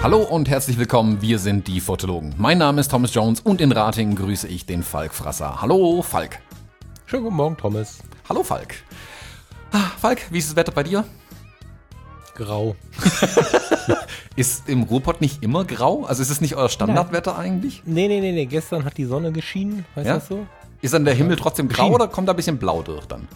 Hallo und herzlich willkommen, wir sind die Fotologen. Mein Name ist Thomas Jones und in Ratingen grüße ich den Falk Frasser. Hallo Falk. Schönen guten Morgen, Thomas. Hallo Falk. Ah, Falk, wie ist das Wetter bei dir? Grau. ist im Ruhrpott nicht immer grau? Also ist es nicht euer Standardwetter eigentlich? Nee, nee, nee, nee. Gestern hat die Sonne geschienen, weißt Ja? du das so? Ist dann der Himmel trotzdem grau Schien. oder kommt da ein bisschen blau durch dann?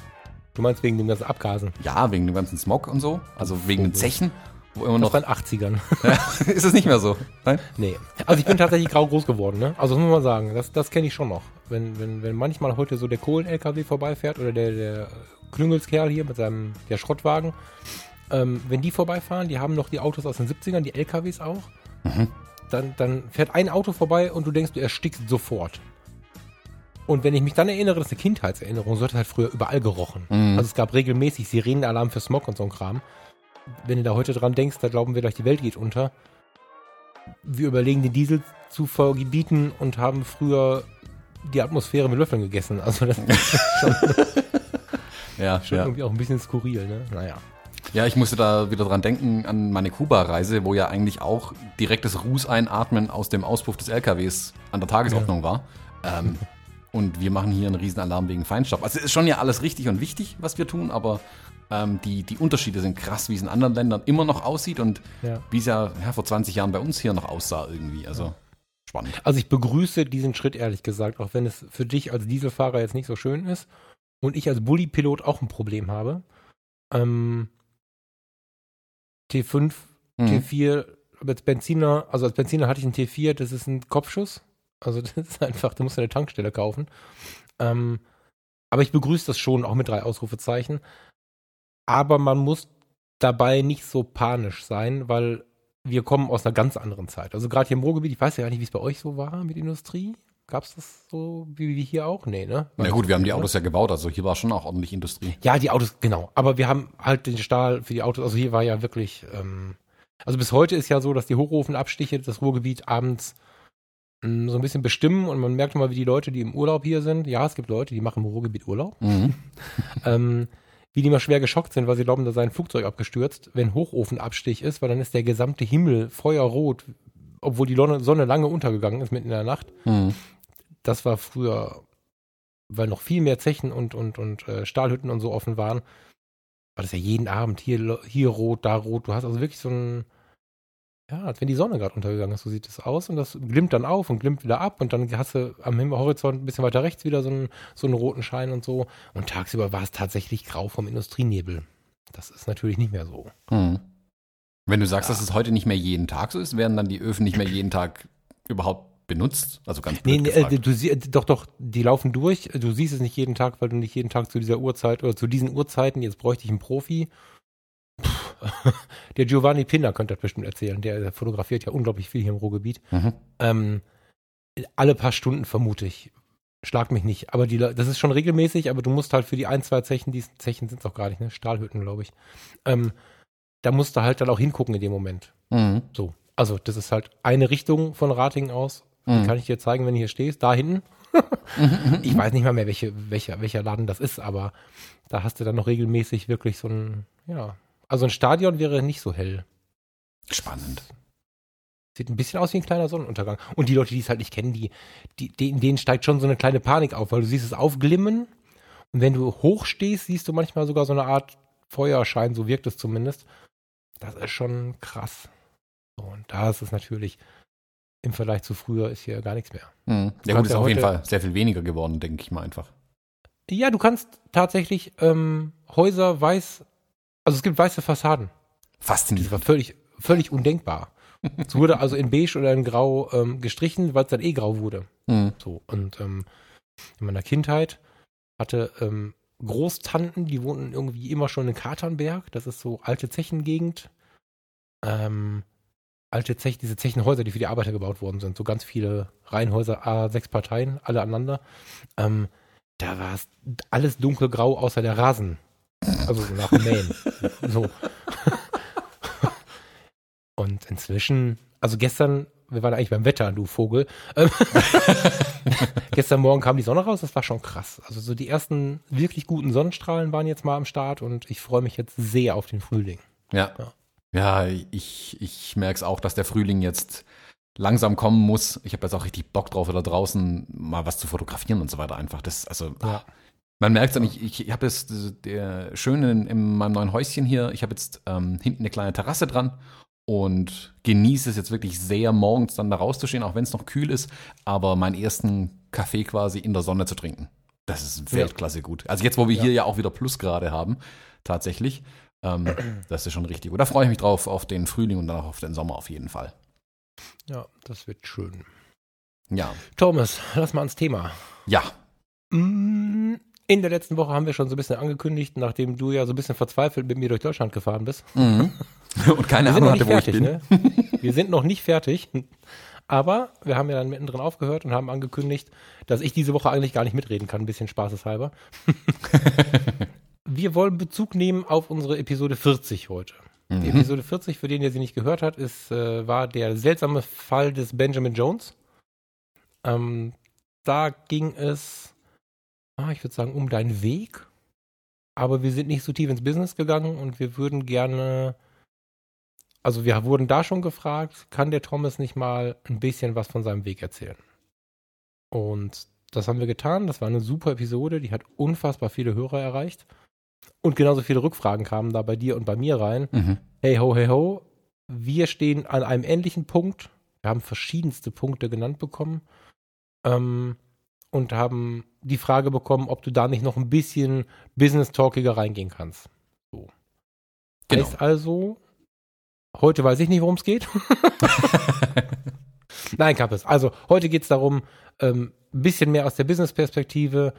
Du meinst wegen dem ganzen Abgasen. Ja, wegen dem ganzen Smog und so. Also wegen den Zechen. Wo immer Das noch. war in den 80ern. ist es nicht mehr so? Nein? nee. Also ich bin tatsächlich grau groß geworden, ne? Also das muss man sagen, das, das kenne ich schon noch. Wenn, wenn, wenn manchmal heute so der Kohlen-LKW vorbeifährt oder der, der Klüngelskerl hier mit seinem der Schrottwagen, ähm, wenn die vorbeifahren, die haben noch die Autos aus den 70ern, die LKWs auch, dann, dann fährt ein Auto vorbei und du denkst, du erstickst sofort. Und wenn ich mich dann erinnere, das ist eine Kindheitserinnerung, so hat halt früher überall gerochen. Mhm. Also es gab regelmäßig Sirenenalarm für Smog und so ein Kram. Wenn du da heute dran denkst, da glauben wir gleich, die Welt geht unter. Wir überlegen, den Diesel zu verbieten und haben früher die Atmosphäre mit Löffeln gegessen. Also das ist schon, Ja, schon ja. irgendwie auch ein bisschen skurril, ne? Naja. Ja, ich musste da wieder dran denken an meine Kuba-Reise, wo ja eigentlich auch direktes Ruß einatmen aus dem Auspuff des LKWs an der Tagesordnung war. Ähm, und wir machen hier einen Riesenalarm wegen Feinstaub. Also es ist schon ja alles richtig und wichtig, was wir tun, aber ähm, die, die Unterschiede sind krass, wie es in anderen Ländern immer noch aussieht und Ja. wie es ja, ja vor 20 Jahren bei uns hier noch aussah irgendwie. Also spannend. Also ich begrüße diesen Schritt ehrlich gesagt, auch wenn es für dich als Dieselfahrer jetzt nicht so schön ist und ich als Bulli-Pilot auch ein Problem habe. Ähm, T5, Mhm. T4, als Benziner, also als Benziner hatte ich einen T4, das ist ein Kopfschuss. Also das ist einfach, da musst du eine Tankstelle kaufen. Ähm, aber ich begrüße das schon, auch mit drei Ausrufezeichen. Aber man muss dabei nicht so panisch sein, weil wir kommen aus einer ganz anderen Zeit. Also gerade hier im Ruhrgebiet, ich weiß ja gar nicht, wie es bei euch so war mit Industrie. Gab es das so wie, wie hier auch? Nee, ne? Na gut, wir haben die. Autos ja gebaut, also hier war schon auch ordentlich Industrie. Ja, die Autos, genau. Aber wir haben halt den Stahl für die Autos. Also hier war ja wirklich, ähm, also bis heute ist ja so, dass die Hochofenabstiche das Ruhrgebiet abends mh, so ein bisschen bestimmen und man merkt immer, wie die Leute, die im Urlaub hier sind, ja, es gibt Leute, die machen im Ruhrgebiet Urlaub, Mhm. ähm, wie die mal schwer geschockt sind, weil sie glauben, da sei ein Flugzeug abgestürzt. Wenn Hochofenabstich ist, weil dann ist der gesamte Himmel feuerrot, obwohl die Sonne lange untergegangen ist, mitten in der Nacht. Mhm. Das war früher, weil noch viel mehr Zechen und, und, und äh, Stahlhütten und so offen waren, war das ja jeden Abend hier, hier rot, da rot. Du hast also wirklich so ein, ja, als wenn die Sonne gerade untergegangen ist, so sieht es aus und das glimmt dann auf und glimmt wieder ab und dann hast du am Himmel- ein bisschen weiter rechts wieder so einen, so einen roten Schein und so. Und tagsüber war es tatsächlich grau vom Industrienebel. Das ist natürlich nicht mehr so. Mhm. Wenn du sagst, Ja. dass es heute nicht mehr jeden Tag so ist, werden dann die Öfen nicht mehr jeden Tag überhaupt benutzt? Also ganz Nee, nee äh, du, sie- doch, doch, die laufen durch. Du siehst es nicht jeden Tag, weil du nicht jeden Tag zu dieser Uhrzeit oder zu diesen Uhrzeiten, jetzt bräuchte ich einen Profi. Puh, der Giovanni Pinner könnte das bestimmt erzählen. Der, der fotografiert ja unglaublich viel hier im Ruhrgebiet. Mhm. Ähm, alle paar Stunden vermute ich. Schlag mich nicht. Aber die, das ist schon regelmäßig, aber du musst halt für die ein, zwei Zechen, die Zechen sind es auch gar nicht, ne? Stahlhütten, glaube ich. Ähm, da musst du halt dann auch hingucken in dem Moment. Mhm. So. Also, das ist halt eine Richtung von Ratingen aus. Die Mhm. kann ich dir zeigen, wenn du hier stehst. Da hinten. ich weiß nicht mal mehr, welche, welcher, welcher Laden das ist, aber da hast du dann noch regelmäßig wirklich so ein, ja. Also ein Stadion wäre nicht so hell. Spannend. Sieht ein bisschen aus wie ein kleiner Sonnenuntergang. Und die Leute, die es halt nicht kennen, die, die, die, denen steigt schon so eine kleine Panik auf, weil du siehst es aufglimmen. Und wenn du hoch stehst, siehst du manchmal sogar so eine Art Feuerschein, so wirkt es zumindest. Das ist schon krass. Und da ist es natürlich im Vergleich zu früher ist hier gar nichts mehr. Mhm. Ja, gut, ist ja auf jeden Fall sehr viel weniger geworden, denke ich mal einfach. Ja, du kannst tatsächlich ähm, Häuser weiß, also es gibt weiße Fassaden. Das Faszinierend. war völlig, völlig undenkbar. Es wurde also in beige oder in grau ähm, gestrichen, weil es dann eh grau wurde. Mhm. So, und ähm, in meiner Kindheit hatte ähm, Großtanten, die wohnten irgendwie immer schon in Katernberg. Das ist so alte Zechengegend. Ähm, alte Zech, diese Zechenhäuser, die für die Arbeiter gebaut worden sind. So ganz viele Reihenhäuser, A, sechs Parteien, alle aneinander. Ähm, da war es alles dunkelgrau außer der Rasen. Also nach Mähen. so. Und inzwischen, also gestern wir waren eigentlich beim Wetter, du Vogel. Ähm, gestern Morgen kam die Sonne raus, das war schon krass. Also so die ersten wirklich guten Sonnenstrahlen waren jetzt mal am Start und ich freue mich jetzt sehr auf den Frühling. Ja. Ja, ja ich, ich merke es auch, dass der Frühling jetzt langsam kommen muss. Ich habe jetzt auch richtig Bock drauf, da draußen mal was zu fotografieren und so weiter einfach. Das, also, ja. man merkt es dann, ich, ich habe jetzt der Schöne in, in, meinem neuen Häuschen hier, ich habe jetzt ähm, hinten eine kleine Terrasse dran und genieße es jetzt wirklich sehr, morgens dann da rauszustehen, auch wenn es noch kühl ist, aber meinen ersten Kaffee quasi in der Sonne zu trinken. Das ist Weltklasse ja. gut. Also jetzt, wo wir ja. hier ja auch wieder Plusgrade haben, tatsächlich, ähm, das ist schon richtig gut. Da freue ich mich drauf auf den Frühling und dann auch auf den Sommer auf jeden Fall. Ja, das wird schön. Ja. Thomas, lass mal ans Thema. Ja. Mm, in der letzten Woche haben wir schon so ein bisschen angekündigt, nachdem du ja so ein bisschen verzweifelt mit mir durch Deutschland gefahren bist. Mhm. Und keine Ahnung hatte, wo fertig, ich bin. Ne? Wir sind noch nicht fertig. Aber wir haben ja dann mittendrin aufgehört und haben angekündigt, dass ich diese Woche eigentlich gar nicht mitreden kann, ein bisschen spaßeshalber. wir wollen Bezug nehmen auf unsere Episode 40 heute. Mhm. Die Episode 40, für den, der sie nicht gehört hat, ist, äh, war der seltsame Fall des Benjamin Jones. Ähm, da ging es ah, ich würde sagen, um deinen Weg. Aber wir sind nicht so tief ins Business gegangen und wir würden gerne, also wir wurden da schon gefragt, kann der Thomas nicht mal ein bisschen was von seinem Weg erzählen? Und das haben wir getan. Das war eine super Episode, die hat unfassbar viele Hörer erreicht. Und genauso viele Rückfragen kamen da bei dir und bei mir rein. Mhm. Hey ho, hey ho, wir stehen an einem ähnlichen Punkt. Wir haben verschiedenste Punkte genannt bekommen. Ähm, und haben die Frage bekommen, ob du da nicht noch ein bisschen business-talkiger reingehen kannst. So. Genau. Heißt also, heute weiß ich nicht, worum es geht. Nein, Kappes. Also, heute geht es darum, ähm, ein bisschen mehr aus der Business-Perspektive.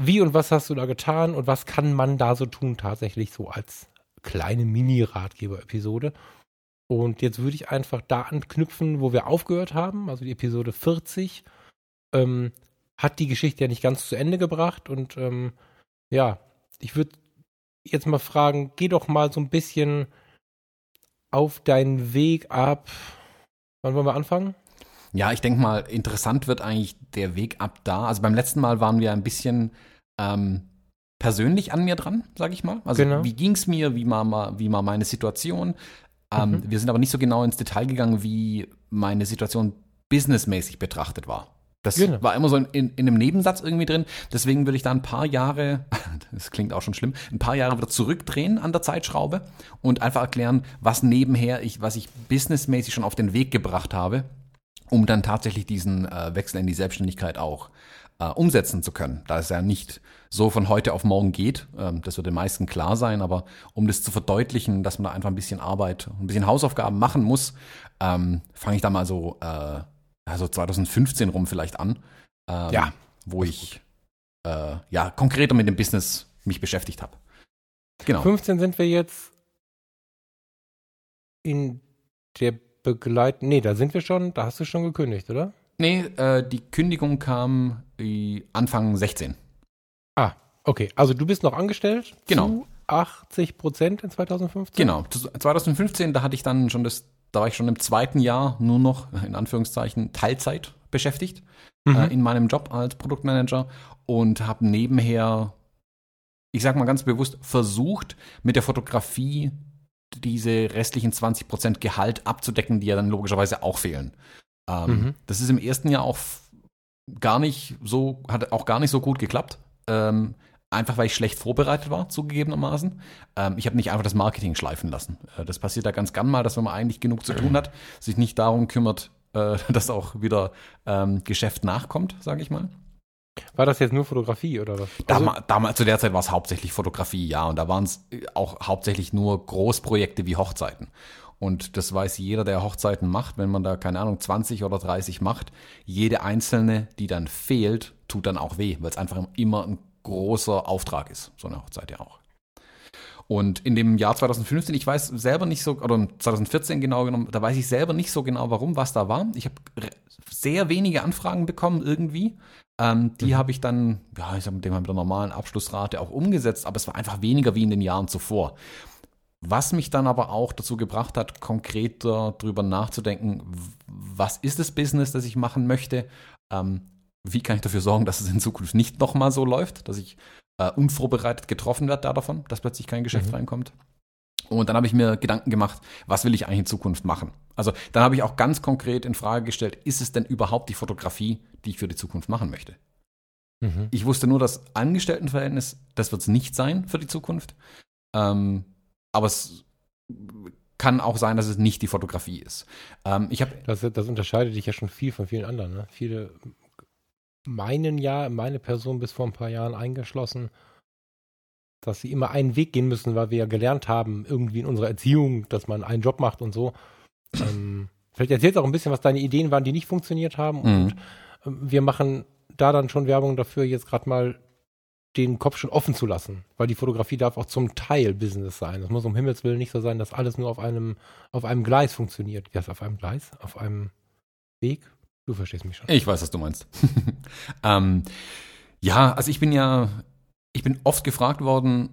Wie und was hast du da getan und was kann man da so tun, tatsächlich so als kleine Mini-Ratgeber-Episode? Und jetzt würde ich einfach da anknüpfen, wo wir aufgehört haben, also die Episode 40 ähm, hat die Geschichte ja nicht ganz zu Ende gebracht und ähm, ja, ich würde jetzt mal fragen, geh doch mal so ein bisschen auf deinen Weg ab. Wann wollen wir anfangen? Ja, ich denke mal, interessant wird eigentlich der Weg ab da. Also beim letzten Mal waren wir ein bisschen ähm, persönlich an mir dran, sage ich mal. Also genau. wie ging es mir, wie war, wie war meine Situation. Ähm, mhm. Wir sind aber nicht so genau ins Detail gegangen, wie meine Situation businessmäßig betrachtet war. Das genau. war immer so in, in, in, einem Nebensatz irgendwie drin. Deswegen will ich da ein paar Jahre, das klingt auch schon schlimm, ein paar Jahre wieder zurückdrehen an der Zeitschraube und einfach erklären, was nebenher ich, was ich businessmäßig schon auf den Weg gebracht habe, um dann tatsächlich diesen äh, Wechsel in die Selbstständigkeit auch äh, umsetzen zu können. Da es ja nicht so von heute auf morgen geht, ähm, das wird den meisten klar sein, aber um das zu verdeutlichen, dass man da einfach ein bisschen Arbeit, ein bisschen Hausaufgaben machen muss, ähm, fange ich da mal so äh, also 2015 rum vielleicht an. Ähm, ja. Wo ich äh, ja konkreter mit dem Business mich beschäftigt habe. Genau. 15 sind wir jetzt in der Begleit. Nee, da sind wir schon, da hast du schon gekündigt, oder? Nee, äh, die Kündigung kam äh, Anfang 16. Ah, okay. Also du bist noch angestellt? Genau. Zu 80 Prozent in 2015? Genau. 2015, da hatte ich dann schon das da war ich schon im zweiten Jahr nur noch, in Anführungszeichen, Teilzeit beschäftigt mhm. äh, in meinem Job als Produktmanager und habe nebenher, ich sag mal ganz bewusst, versucht, mit der Fotografie diese restlichen 20% Gehalt abzudecken, die ja dann logischerweise auch fehlen. Ähm, mhm. Das ist im ersten Jahr auch gar nicht so, hat auch gar nicht so gut geklappt. Ähm, Einfach weil ich schlecht vorbereitet war, zugegebenermaßen. Ähm, ich habe nicht einfach das Marketing schleifen lassen. Äh, das passiert da ganz gern mal, dass wenn man eigentlich genug zu tun hat, sich nicht darum kümmert, äh, dass auch wieder ähm, Geschäft nachkommt, sage ich mal. War das jetzt nur Fotografie oder was? Damals, also, damals zu der Zeit war es hauptsächlich Fotografie, ja. Und da waren es auch hauptsächlich nur Großprojekte wie Hochzeiten. Und das weiß jeder, der Hochzeiten macht, wenn man da, keine Ahnung, 20 oder 30 macht. Jede einzelne, die dann fehlt, tut dann auch weh, weil es einfach immer ein großer Auftrag ist, so eine Hochzeit ja auch. Und in dem Jahr 2015, ich weiß selber nicht so, oder 2014 genau genommen, da weiß ich selber nicht so genau, warum, was da war. Ich habe sehr wenige Anfragen bekommen irgendwie. Ähm, die mhm. habe ich dann, ja, ich sag mit dem mit der normalen Abschlussrate auch umgesetzt, aber es war einfach weniger wie in den Jahren zuvor. Was mich dann aber auch dazu gebracht hat, konkreter drüber nachzudenken, was ist das Business, das ich machen möchte? Ähm, wie kann ich dafür sorgen, dass es in Zukunft nicht nochmal so läuft, dass ich äh, unvorbereitet getroffen werde da davon, dass plötzlich kein Geschäft mhm. reinkommt? Und dann habe ich mir Gedanken gemacht, was will ich eigentlich in Zukunft machen? Also dann habe ich auch ganz konkret in Frage gestellt, ist es denn überhaupt die Fotografie, die ich für die Zukunft machen möchte? Mhm. Ich wusste nur, das Angestelltenverhältnis, das wird es nicht sein für die Zukunft. Ähm, aber es kann auch sein, dass es nicht die Fotografie ist. Ähm, ich das, das unterscheidet dich ja schon viel von vielen anderen. Ne? Viele meinen ja, meine Person bis vor ein paar Jahren eingeschlossen, dass sie immer einen Weg gehen müssen, weil wir ja gelernt haben, irgendwie in unserer Erziehung, dass man einen Job macht und so. Ähm, vielleicht erzählst du auch ein bisschen, was deine Ideen waren, die nicht funktioniert haben. Mhm. Und wir machen da dann schon Werbung dafür, jetzt gerade mal den Kopf schon offen zu lassen, weil die Fotografie darf auch zum Teil Business sein. Es muss um Himmels Willen nicht so sein, dass alles nur auf einem, auf einem Gleis funktioniert. Wie heißt auf einem Gleis? Auf einem Weg? Du verstehst mich schon. Ich weiß, was du meinst. ähm, ja, also ich bin ja ich bin oft gefragt worden,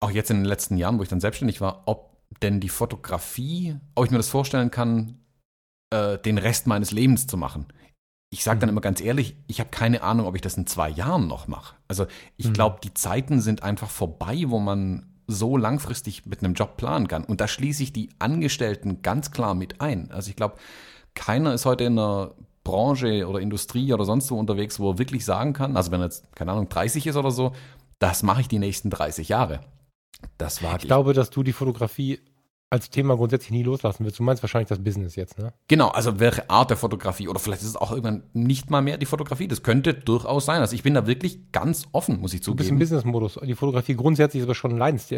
auch jetzt in den letzten Jahren, wo ich dann selbstständig war, ob denn die Fotografie, ob ich mir das vorstellen kann, äh, den Rest meines Lebens zu machen. Ich sage dann mhm. immer ganz ehrlich, ich habe keine Ahnung, ob ich das in zwei Jahren noch mache. Also ich mhm. glaube, die Zeiten sind einfach vorbei, wo man so langfristig mit einem Job planen kann. Und da schließe ich die Angestellten ganz klar mit ein. Also ich glaube, keiner ist heute in einer Branche oder Industrie oder sonst wo unterwegs, wo er wirklich sagen kann, also wenn er jetzt, keine Ahnung, 30 ist oder so, das mache ich die nächsten 30 Jahre. Das war ich. Ich glaube, dass du die Fotografie als Thema grundsätzlich nie loslassen willst. Du meinst wahrscheinlich das Business jetzt, ne? Genau, also welche Art der Fotografie oder vielleicht ist es auch irgendwann nicht mal mehr die Fotografie. Das könnte durchaus sein. Also ich bin da wirklich ganz offen, muss ich zugeben. Du bist im Business-Modus. Die Fotografie grundsätzlich ist aber schon ein Leidens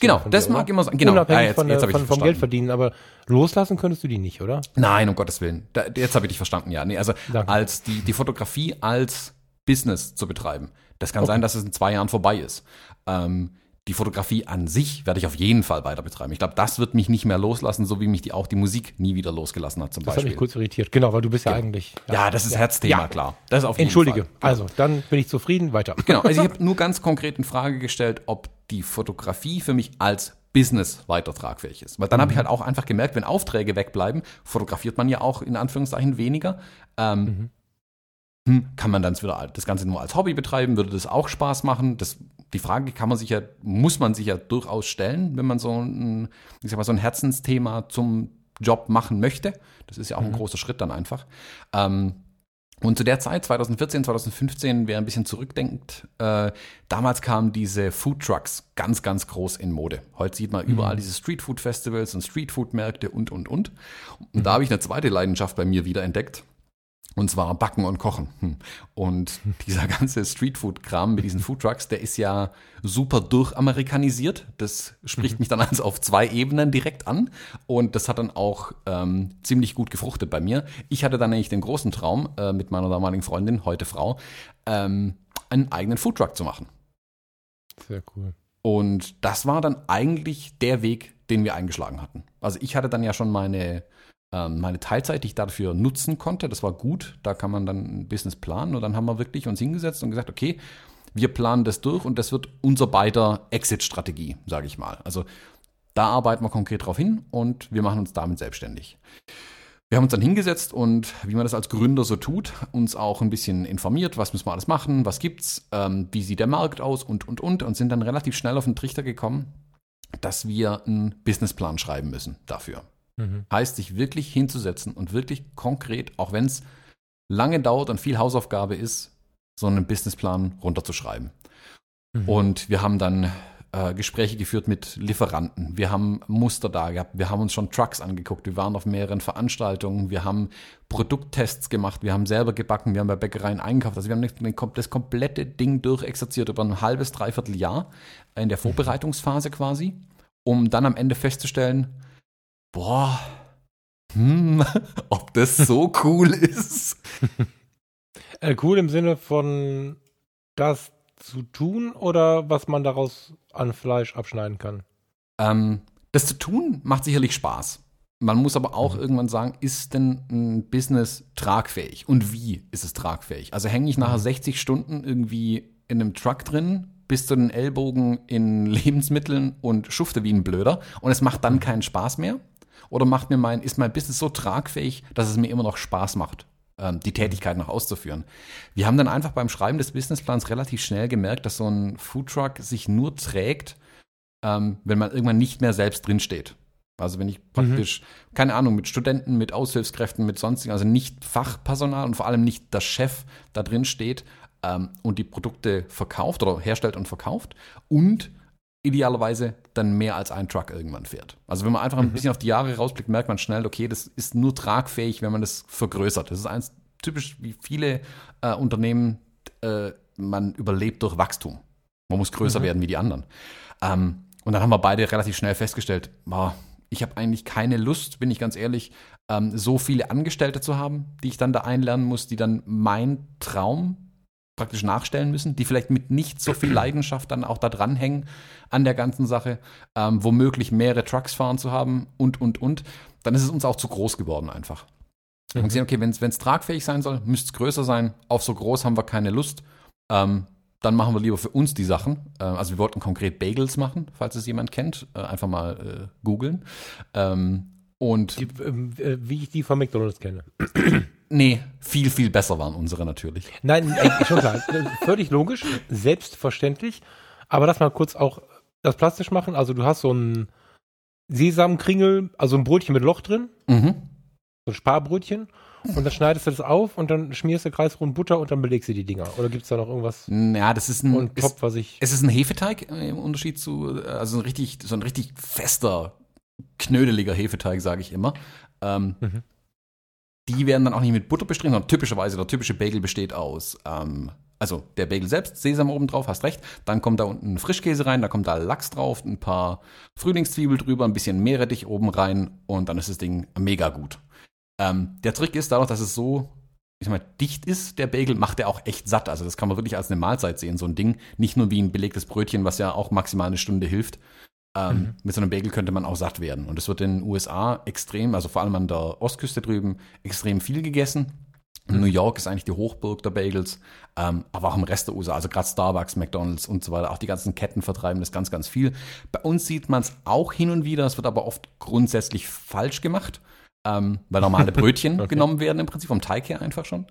Genau, das mag oder? immer sein. Genau, Unabhängig ja, jetzt, von, jetzt von, vom Geld verdienen, aber loslassen könntest du die nicht, oder? Nein, um Gottes Willen. Da, jetzt habe ich dich verstanden, ja. Nee, also Danke. als die, die Fotografie als Business zu betreiben. Das kann okay. sein, dass es in zwei Jahren vorbei ist. Ähm, die Fotografie an sich werde ich auf jeden Fall weiter betreiben. Ich glaube, das wird mich nicht mehr loslassen, so wie mich die, auch die Musik nie wieder losgelassen hat, zum das Beispiel. Das hat mich kurz irritiert. Genau, weil du bist ja, ja. eigentlich. Ja, ja, das ist ja. Herzthema, klar. Das ist auf jeden Entschuldige. Fall. Also, dann bin ich zufrieden. Weiter. Genau, also ich habe nur ganz konkret in Frage gestellt, ob die Fotografie für mich als Business weiter tragfähig ist. Weil dann mhm. habe ich halt auch einfach gemerkt, wenn Aufträge wegbleiben, fotografiert man ja auch in Anführungszeichen weniger. Ähm, mhm. Hm, kann man dann wieder das Ganze nur als Hobby betreiben? Würde das auch Spaß machen? Das die Frage kann man sich ja, muss man sich ja durchaus stellen, wenn man so ein, ich sag mal, so ein Herzensthema zum Job machen möchte. Das ist ja auch mhm. ein großer Schritt dann einfach. Ähm, und zu der Zeit, 2014, 2015, wer ein bisschen zurückdenkt, äh, damals kamen diese Food Trucks ganz, ganz groß in Mode. Heute sieht man überall mhm. diese Street Food Festivals und Street Food Märkte und, und, und. Und mhm. da habe ich eine zweite Leidenschaft bei mir wieder entdeckt. Und zwar Backen und Kochen. Hm. Und dieser ganze Streetfood-Kram mit diesen Foodtrucks, der ist ja super durchamerikanisiert. Das spricht mich dann also auf zwei Ebenen direkt an. Und das hat dann auch ähm, ziemlich gut gefruchtet bei mir. Ich hatte dann eigentlich den großen Traum, äh, mit meiner damaligen Freundin, heute Frau, ähm, einen eigenen Foodtruck zu machen. Sehr cool. Und das war dann eigentlich der Weg, den wir eingeschlagen hatten. Also ich hatte dann ja schon meine meine Teilzeit, die ich dafür nutzen konnte. Das war gut. Da kann man dann ein Business planen. Und dann haben wir wirklich uns hingesetzt und gesagt, okay, wir planen das durch und das wird unser beider Exit-Strategie, sage ich mal. Also da arbeiten wir konkret drauf hin und wir machen uns damit selbstständig. Wir haben uns dann hingesetzt und, wie man das als Gründer so tut, uns auch ein bisschen informiert, was müssen wir alles machen, was gibt's, ähm, wie sieht der Markt aus und, und, und, und sind dann relativ schnell auf den Trichter gekommen, dass wir einen Businessplan schreiben müssen dafür. Mhm. Heißt, sich wirklich hinzusetzen und wirklich konkret, auch wenn es lange dauert und viel Hausaufgabe ist, so einen Businessplan runterzuschreiben. Mhm. Und wir haben dann äh, Gespräche geführt mit Lieferanten. Wir haben Muster da gehabt. Wir haben uns schon Trucks angeguckt. Wir waren auf mehreren Veranstaltungen. Wir haben Produkttests gemacht. Wir haben selber gebacken. Wir haben bei Bäckereien eingekauft. Also wir haben das komplette Ding durchexerziert über ein halbes, dreiviertel Jahr in der mhm. Vorbereitungsphase quasi, um dann am Ende festzustellen, boah, hm, ob das so cool ist. Äh, cool im Sinne von das zu tun oder was man daraus an Fleisch abschneiden kann? Ähm, das zu tun macht sicherlich Spaß. Man muss aber auch mhm. irgendwann sagen, ist denn ein Business tragfähig? Und wie ist es tragfähig? Also hänge ich nachher mhm. 60 Stunden irgendwie in einem Truck drin, bis zu den Ellbogen in Lebensmitteln und schufte wie ein Blöder und es macht dann keinen Spaß mehr? Oder macht mir mein, ist mein Business so tragfähig, dass es mir immer noch Spaß macht, ähm, die Tätigkeit noch auszuführen? Wir haben dann einfach beim Schreiben des Businessplans relativ schnell gemerkt, dass so ein Foodtruck sich nur trägt, ähm, wenn man irgendwann nicht mehr selbst drinsteht. Also wenn ich praktisch, mhm. keine Ahnung, mit Studenten, mit Aushilfskräften, mit sonstigen, also nicht Fachpersonal und vor allem nicht der Chef da drin steht ähm, und die Produkte verkauft oder herstellt und verkauft und idealerweise dann mehr als ein Truck irgendwann fährt. Also wenn man einfach ein mhm. bisschen auf die Jahre rausblickt, merkt man schnell, okay, das ist nur tragfähig, wenn man das vergrößert. Das ist eins typisch wie viele äh, Unternehmen, äh, man überlebt durch Wachstum. Man muss größer mhm. werden wie die anderen. Ähm, und dann haben wir beide relativ schnell festgestellt, boah, ich habe eigentlich keine Lust, bin ich ganz ehrlich, ähm, so viele Angestellte zu haben, die ich dann da einlernen muss, die dann mein Traum praktisch nachstellen müssen, die vielleicht mit nicht so viel Leidenschaft dann auch da dranhängen an der ganzen Sache, ähm, womöglich mehrere Trucks fahren zu haben und, und, und, dann ist es uns auch zu groß geworden einfach. Mhm. Und sehen, okay, wenn es tragfähig sein soll, müsste es größer sein. Auf so groß haben wir keine Lust. Ähm, dann machen wir lieber für uns die Sachen. Äh, also wir wollten konkret Bagels machen, falls es jemand kennt. Äh, einfach mal äh, googeln. Ähm, und die, äh, wie ich die von McDonalds kenne. Nee, viel, viel besser waren unsere natürlich. Nein, äh, schon klar. Völlig logisch, selbstverständlich. Aber lass mal kurz auch das plastisch machen. Also du hast so ein Sesamkringel, also ein Brötchen mit Loch drin. Mhm. So ein Sparbrötchen. Und dann schneidest du das auf und dann schmierst du kreisrund Butter und dann belegst du die Dinger. Oder gibt es da noch irgendwas? Ja, das ist ein, Top, was ich es ist ein Hefeteig im Unterschied zu, äh, also ein richtig, so ein richtig fester, knödeliger Hefeteig, sage ich immer. Ähm, mhm. Die werden dann auch nicht mit Butter bestrichen, sondern typischerweise der typische Bagel besteht aus, ähm, also der Bagel selbst, Sesam oben drauf, hast recht. Dann kommt da unten Frischkäse rein, da kommt da Lachs drauf, ein paar Frühlingszwiebel drüber, ein bisschen Meerrettich oben rein und dann ist das Ding mega gut. Ähm, der Trick ist dadurch, dass es so ich sag mal, dicht ist, der Bagel, macht er auch echt satt. Also das kann man wirklich als eine Mahlzeit sehen, so ein Ding. Nicht nur wie ein belegtes Brötchen, was ja auch maximal eine Stunde hilft. Ähm, mhm. Mit so einem Bagel könnte man auch satt werden. Und es wird in den USA extrem, also vor allem an der Ostküste drüben, extrem viel gegessen. Mhm. New York ist eigentlich die Hochburg der Bagels, ähm, aber auch im Rest der USA, also gerade Starbucks, McDonalds und so weiter, auch die ganzen Ketten vertreiben das ganz, ganz viel. Bei uns sieht man es auch hin und wieder, es wird aber oft grundsätzlich falsch gemacht ähm, weil normale Brötchen okay. genommen werden im Prinzip vom Teig her einfach schon.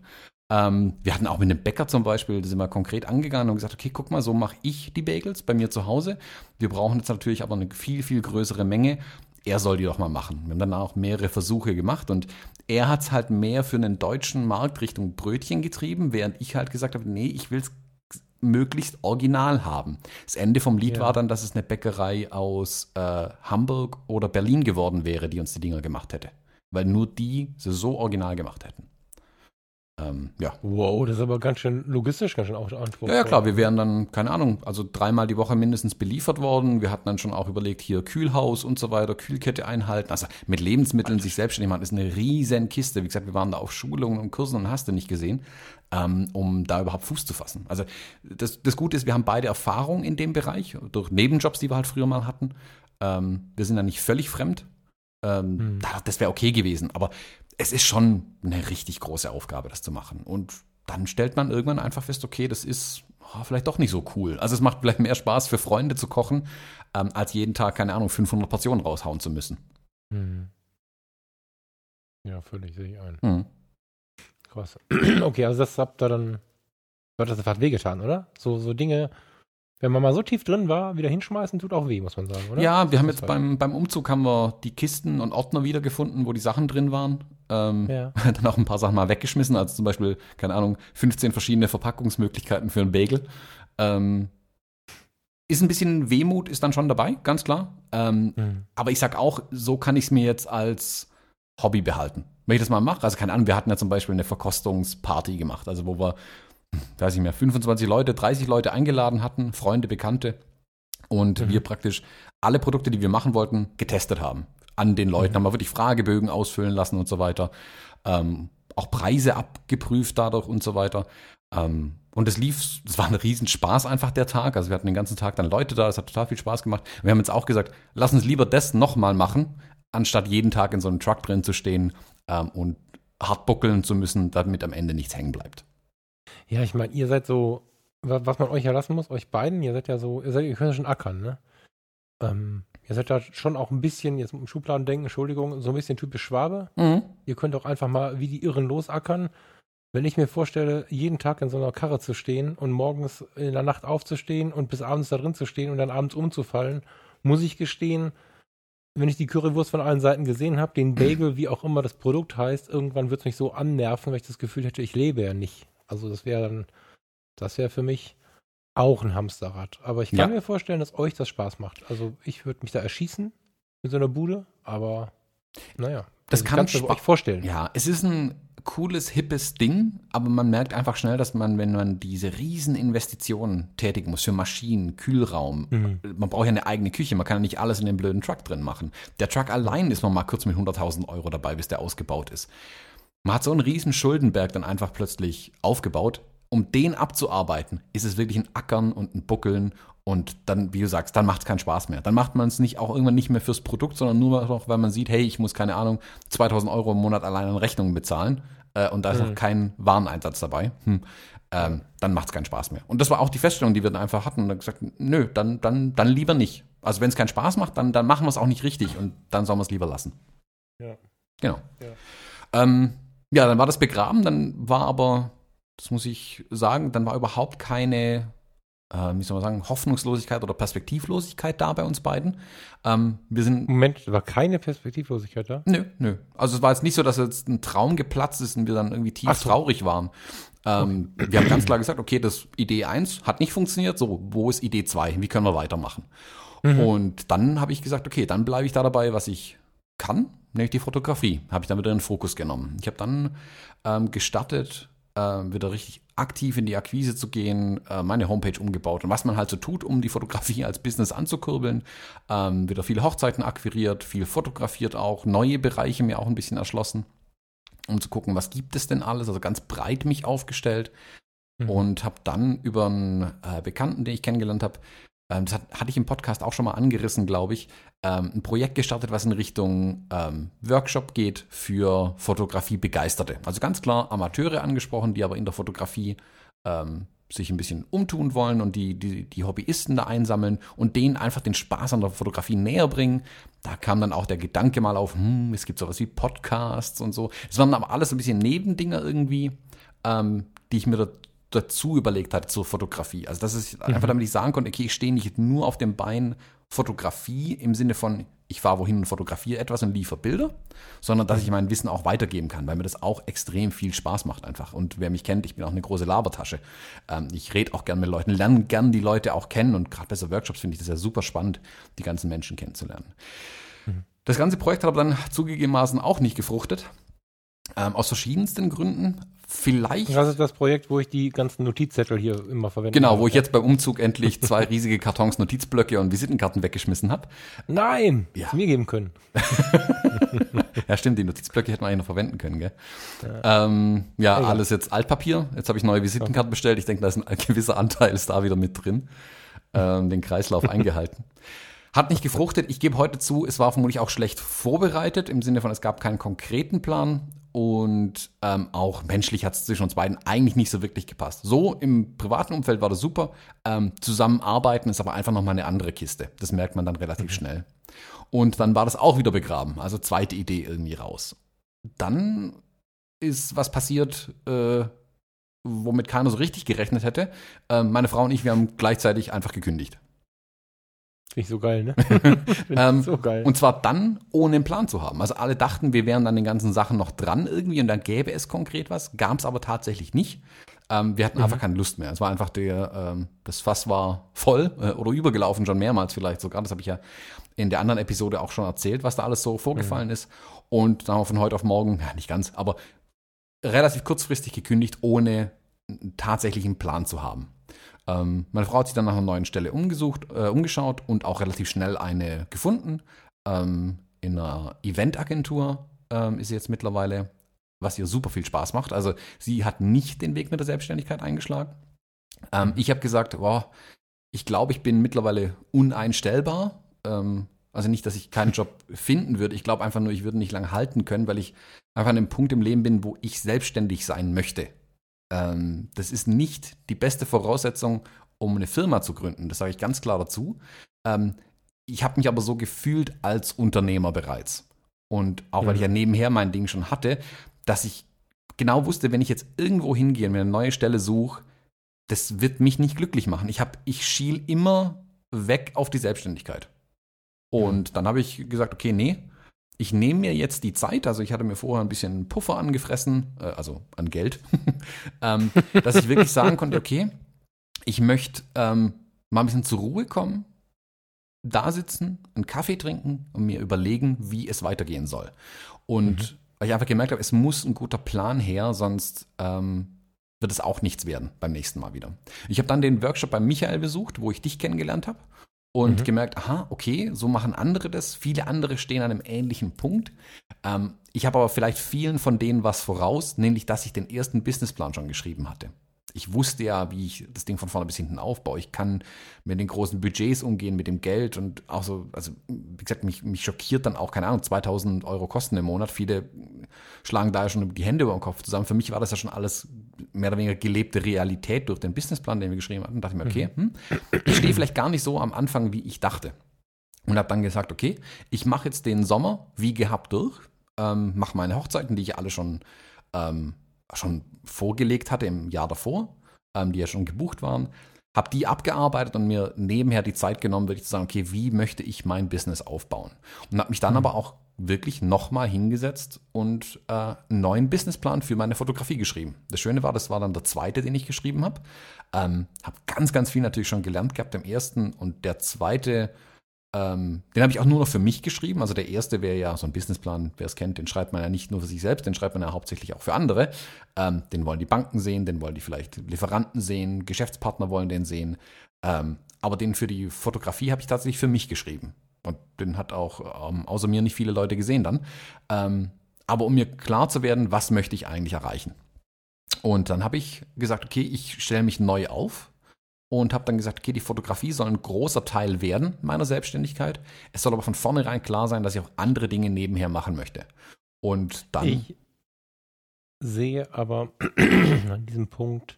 Ähm, wir hatten auch mit einem Bäcker zum Beispiel, da sind wir konkret angegangen und gesagt, okay, guck mal, so mache ich die Bagels bei mir zu Hause. Wir brauchen jetzt natürlich aber eine viel, viel größere Menge. Er soll die doch mal machen. Wir haben dann auch mehrere Versuche gemacht und er hat es halt mehr für einen deutschen Markt Richtung Brötchen getrieben, während ich halt gesagt habe, nee, ich will es möglichst original haben. Das Ende vom Lied ja. war dann, dass es eine Bäckerei aus äh, Hamburg oder Berlin geworden wäre, die uns die Dinger gemacht hätte weil nur die sie so original gemacht hätten. Ähm, ja. Wow, das ist aber ganz schön logistisch, ganz schön anspruchsvoll. Ja, ja, klar, wir wären dann, keine Ahnung, also dreimal die Woche mindestens beliefert worden. Wir hatten dann schon auch überlegt, hier Kühlhaus und so weiter, Kühlkette einhalten. Also mit Lebensmitteln sich selbstständig machen, ist eine riesen Kiste. Wie gesagt, wir waren da auf Schulungen und Kursen und hast du nicht gesehen, ähm, um da überhaupt Fuß zu fassen. Also das, das Gute ist, wir haben beide Erfahrung in dem Bereich, durch Nebenjobs, die wir halt früher mal hatten. Ähm, wir sind da nicht völlig fremd. Ähm, hm. Das wäre okay gewesen. Aber es ist schon eine richtig große Aufgabe, das zu machen. Und dann stellt man irgendwann einfach fest, okay, das ist oh, vielleicht doch nicht so cool. Also es macht vielleicht mehr Spaß für Freunde zu kochen, ähm, als jeden Tag, keine Ahnung, 500 Portionen raushauen zu müssen. Hm. Ja, völlig sehe ich ein. Hm. Krass. Okay, also das habt ihr dann, das hat wehgetan, oder? So, so Dinge, wenn man mal so tief drin war, wieder hinschmeißen, tut auch weh, muss man sagen, oder? Ja, wir haben jetzt beim, beim Umzug haben wir die Kisten und Ordner wiedergefunden, wo die Sachen drin waren. Ähm, ja. Dann auch ein paar Sachen mal weggeschmissen, also zum Beispiel, keine Ahnung, 15 verschiedene Verpackungsmöglichkeiten für einen Bagel. Ähm, ist ein bisschen Wehmut, ist dann schon dabei, ganz klar. Ähm, mhm. Aber ich sag auch, so kann ich es mir jetzt als Hobby behalten. Wenn ich das mal mache, also keine Ahnung, wir hatten ja zum Beispiel eine Verkostungsparty gemacht, also wo wir weiß ich mehr, 25 Leute, 30 Leute eingeladen hatten, Freunde, Bekannte. Und mhm. wir praktisch alle Produkte, die wir machen wollten, getestet haben. An den Leuten mhm. haben wir wirklich Fragebögen ausfüllen lassen und so weiter. Ähm, auch Preise abgeprüft dadurch und so weiter. Ähm, und es lief, es war ein Riesenspaß einfach der Tag. Also wir hatten den ganzen Tag dann Leute da, es hat total viel Spaß gemacht. Wir haben jetzt auch gesagt, lass uns lieber das nochmal machen, anstatt jeden Tag in so einem Truck drin zu stehen ähm, und hart buckeln zu müssen, damit am Ende nichts hängen bleibt. Ja, ich meine, ihr seid so was man euch ja lassen muss, euch beiden, ihr seid ja so, ihr, seid, ihr könnt ja schon ackern, ne? Ähm, ihr seid ja schon auch ein bisschen, jetzt mit dem Schubladen denken, Entschuldigung, so ein bisschen typisch Schwabe. Mhm. Ihr könnt auch einfach mal wie die Irren losackern. Wenn ich mir vorstelle, jeden Tag in so einer Karre zu stehen und morgens in der Nacht aufzustehen und bis abends da drin zu stehen und dann abends umzufallen, muss ich gestehen, wenn ich die Currywurst von allen Seiten gesehen habe, den Bagel, wie auch immer das Produkt heißt, irgendwann wird es mich so annerven, weil ich das Gefühl hätte, ich lebe ja nicht. Also das wäre dann, das wäre für mich auch ein Hamsterrad. Aber ich kann Ja. mir vorstellen, dass euch das Spaß macht. Also ich würde mich da erschießen mit so einer Bude, aber naja. Das ich kann kann's mir euch vorstellen. Ja, es ist ein cooles, hippes Ding, aber man merkt einfach schnell, dass man, wenn man diese riesen Investitionen tätigen muss für Maschinen, Kühlraum, Mhm. man braucht ja eine eigene Küche, man kann ja nicht alles in dem blöden Truck drin machen. Der Truck allein ist man mal kurz mit 100.000 Euro dabei, bis der ausgebaut ist. Man hat so einen riesen Schuldenberg dann einfach plötzlich aufgebaut. Um den abzuarbeiten, ist es wirklich ein Ackern und ein Buckeln und dann, wie du sagst, dann macht es keinen Spaß mehr. Dann macht man es nicht auch irgendwann nicht mehr fürs Produkt, sondern nur noch, weil man sieht, hey, ich muss keine Ahnung, 2000 Euro im Monat allein an Rechnungen bezahlen äh, und da ist noch kein Wareneinsatz dabei. Hm. Ähm, dann macht es keinen Spaß mehr. Und das war auch die Feststellung, die wir dann einfach hatten. Und dann gesagt, nö, dann, dann, dann lieber nicht. Also wenn es keinen Spaß macht, dann, dann machen wir es auch nicht richtig und dann sollen wir es lieber lassen. Ja. Genau. Ja. Ähm, ja, dann war das begraben, dann war aber, das muss ich sagen, dann war überhaupt keine, äh, wie soll man sagen, Hoffnungslosigkeit oder Perspektivlosigkeit da bei uns beiden. Ähm, wir sind Moment, war keine Perspektivlosigkeit da? Nö, nö. Also es war jetzt nicht so, dass jetzt ein Traum geplatzt ist und wir dann irgendwie tief so. traurig waren. Ähm, Wir haben ganz klar gesagt, okay, das Idee 1 hat nicht funktioniert, so, wo ist Idee 2? Wie können wir weitermachen? Und dann habe ich gesagt, okay, dann bleibe ich da dabei, was ich kann, nämlich die Fotografie. Habe ich dann wieder in den Fokus genommen. Ich habe dann ähm, gestartet, äh, wieder richtig aktiv in die Akquise zu gehen, äh, meine Homepage umgebaut und was man halt so tut, um die Fotografie als Business anzukurbeln. Ähm, wieder viele Hochzeiten akquiriert, viel fotografiert auch, neue Bereiche mir auch ein bisschen erschlossen, um zu gucken, was gibt es denn alles, also ganz breit mich aufgestellt Mhm. und habe dann über einen äh, Bekannten, den ich kennengelernt habe, ähm, das hat, hatte ich im Podcast auch schon mal angerissen, glaube ich, ähm, ein Projekt gestartet, was in Richtung ähm, Workshop geht für Fotografie-Begeisterte. Also ganz klar Amateure angesprochen, die aber in der Fotografie ähm, sich ein bisschen umtun wollen und die, die, die Hobbyisten da einsammeln und denen einfach den Spaß an der Fotografie näher bringen. Da kam dann auch der Gedanke mal auf, hm, es gibt sowas wie Podcasts und so. Es waren aber alles ein bisschen Nebendinger irgendwie, ähm, die ich mir da, dazu überlegt hatte zur Fotografie. Also das ist einfach, damit ich sagen konnte, okay, ich stehe nicht nur auf dem Bein Fotografie im Sinne von, ich fahre wohin und fotografiere etwas und liefere Bilder, sondern dass ich mein Wissen auch weitergeben kann, weil mir das auch extrem viel Spaß macht einfach. Und wer mich kennt, ich bin auch eine große Labertasche. Ähm, ich rede auch gern mit Leuten, lerne gern die Leute auch kennen und gerade bei so Workshops finde ich das ja super spannend, die ganzen Menschen kennenzulernen. Das ganze Projekt hat aber dann zugegebenermaßen auch nicht gefruchtet. Ähm, aus verschiedensten Gründen. Vielleicht Das ist das Projekt, wo ich die ganzen Notizzettel hier immer verwende. Genau, wo ich jetzt beim Umzug endlich zwei riesige Kartons Notizblöcke und Visitenkarten weggeschmissen habe. Nein! Ja. Es mir geben können. Ja, stimmt, die Notizblöcke hätten wir eigentlich noch verwenden können, gell? Ja, ähm, ja Egal. alles jetzt Altpapier. Jetzt habe ich neue Visitenkarten bestellt. Ich denke, da ist ein gewisser Anteil ist da wieder mit drin. Ähm, den Kreislauf eingehalten. Hat nicht gefruchtet. Ich gebe heute zu, es war vermutlich auch schlecht vorbereitet, im Sinne von, es gab keinen konkreten Plan. Und ähm, auch menschlich hat es zwischen uns beiden eigentlich nicht so wirklich gepasst. So im privaten Umfeld war das super. Ähm, zusammenarbeiten ist aber einfach nochmal eine andere Kiste. Das merkt man dann relativ schnell. Und dann war das auch wieder begraben. Also zweite Idee irgendwie raus. Dann ist was passiert, äh, womit keiner so richtig gerechnet hätte. Ähm, meine Frau und ich, wir haben gleichzeitig einfach gekündigt. Finde ich so geil, ne? Ähm, so geil. Und zwar dann, ohne einen Plan zu haben. Also alle dachten, wir wären an den ganzen Sachen noch dran irgendwie und dann gäbe es konkret was. Gab es aber tatsächlich nicht. Ähm, wir hatten Mhm. einfach keine Lust mehr. Es war einfach der, ähm, das Fass war voll äh, oder übergelaufen, schon mehrmals vielleicht sogar. Das habe ich ja in der anderen Episode auch schon erzählt, was da alles so vorgefallen Mhm. ist. Und dann haben wir von heute auf morgen, ja nicht ganz, aber relativ kurzfristig gekündigt, ohne einen tatsächlichen Plan zu haben. Ähm, meine Frau hat sich dann nach einer neuen Stelle umgesucht, äh, umgeschaut und auch relativ schnell eine gefunden. Ähm, in einer Eventagentur ähm, ist sie jetzt mittlerweile, was ihr super viel Spaß macht. Also sie hat nicht den Weg mit der Selbstständigkeit eingeschlagen. Ähm, ich habe gesagt, boah, ich glaube, ich bin mittlerweile uneinstellbar. Ähm, also nicht, dass ich keinen Job finden würde. Ich glaube einfach nur, ich würde nicht lange halten können, weil ich einfach an einem Punkt im Leben bin, wo ich selbstständig sein möchte. Ähm, das ist nicht die beste Voraussetzung, um eine Firma zu gründen. Das sage ich ganz klar dazu. Ähm, ich habe mich aber so gefühlt als Unternehmer bereits. Und auch weil ich ja Mhm. nebenher mein Ding schon hatte, dass ich genau wusste, wenn ich jetzt irgendwo hingehe und mir eine neue Stelle suche, das wird mich nicht glücklich machen. Ich, hab, ich schiel immer weg auf die Selbstständigkeit. Und dann habe ich gesagt, okay, nee, ich nehme mir jetzt die Zeit, also ich hatte mir vorher ein bisschen Puffer angefressen, äh, also an Geld, ähm, dass ich wirklich sagen konnte, okay, ich möchte ähm, mal ein bisschen zur Ruhe kommen, da sitzen, einen Kaffee trinken und mir überlegen, wie es weitergehen soll. Und weil ich einfach gemerkt habe, es muss ein guter Plan her, sonst ähm, wird es auch nichts werden beim nächsten Mal wieder. Ich habe dann den Workshop bei Michael besucht, wo ich dich kennengelernt habe und Mhm. gemerkt, aha, okay, so machen andere das. Viele andere stehen an einem ähnlichen Punkt. Ähm, ich habe aber vielleicht vielen von denen was voraus, nämlich dass ich den ersten Businessplan schon geschrieben hatte. Ich wusste ja, wie ich das Ding von vorne bis hinten aufbaue. Ich kann mit den großen Budgets umgehen, mit dem Geld und auch so, also wie gesagt, mich, mich schockiert dann auch, keine Ahnung, 2000 Euro Kosten im Monat. Viele schlagen da ja schon die Hände über den Kopf zusammen. Für mich war das ja schon alles mehr oder weniger gelebte Realität durch den Businessplan, den wir geschrieben hatten. Da dachte ich mir, okay, hm, ich stehe vielleicht gar nicht so am Anfang, wie ich dachte. Und habe dann gesagt, okay, ich mache jetzt den Sommer wie gehabt durch, ähm, mache meine Hochzeiten, die ich alle schon, ähm, schon vorgelegt hatte im Jahr davor, ähm, die ja schon gebucht waren, habe die abgearbeitet und mir nebenher die Zeit genommen, wirklich zu sagen, okay, wie möchte ich mein Business aufbauen? Und habe mich dann Mhm. aber auch wirklich nochmal hingesetzt und äh, einen neuen Businessplan für meine Fotografie geschrieben. Das Schöne war, das war dann der zweite, den ich geschrieben habe. Ähm, habe ganz, ganz viel natürlich schon gelernt gehabt im ersten und der zweite ähm, den habe ich auch nur noch für mich geschrieben. Also der erste wäre ja so ein Businessplan, wer es kennt, den schreibt man ja nicht nur für sich selbst, den schreibt man ja hauptsächlich auch für andere. Ähm, den wollen die Banken sehen, den wollen die vielleicht Lieferanten sehen, Geschäftspartner wollen den sehen. Ähm, aber den für die Fotografie habe ich tatsächlich für mich geschrieben. Und den hat auch ähm, außer mir nicht viele Leute gesehen dann. Ähm, aber um mir klar zu werden, was möchte ich eigentlich erreichen? Und dann habe ich gesagt, okay, ich stelle mich neu auf und habe dann gesagt, okay, die Fotografie soll ein großer Teil werden meiner Selbstständigkeit. Es soll aber von vornherein klar sein, dass ich auch andere Dinge nebenher machen möchte. Und dann. Ich sehe aber an diesem Punkt.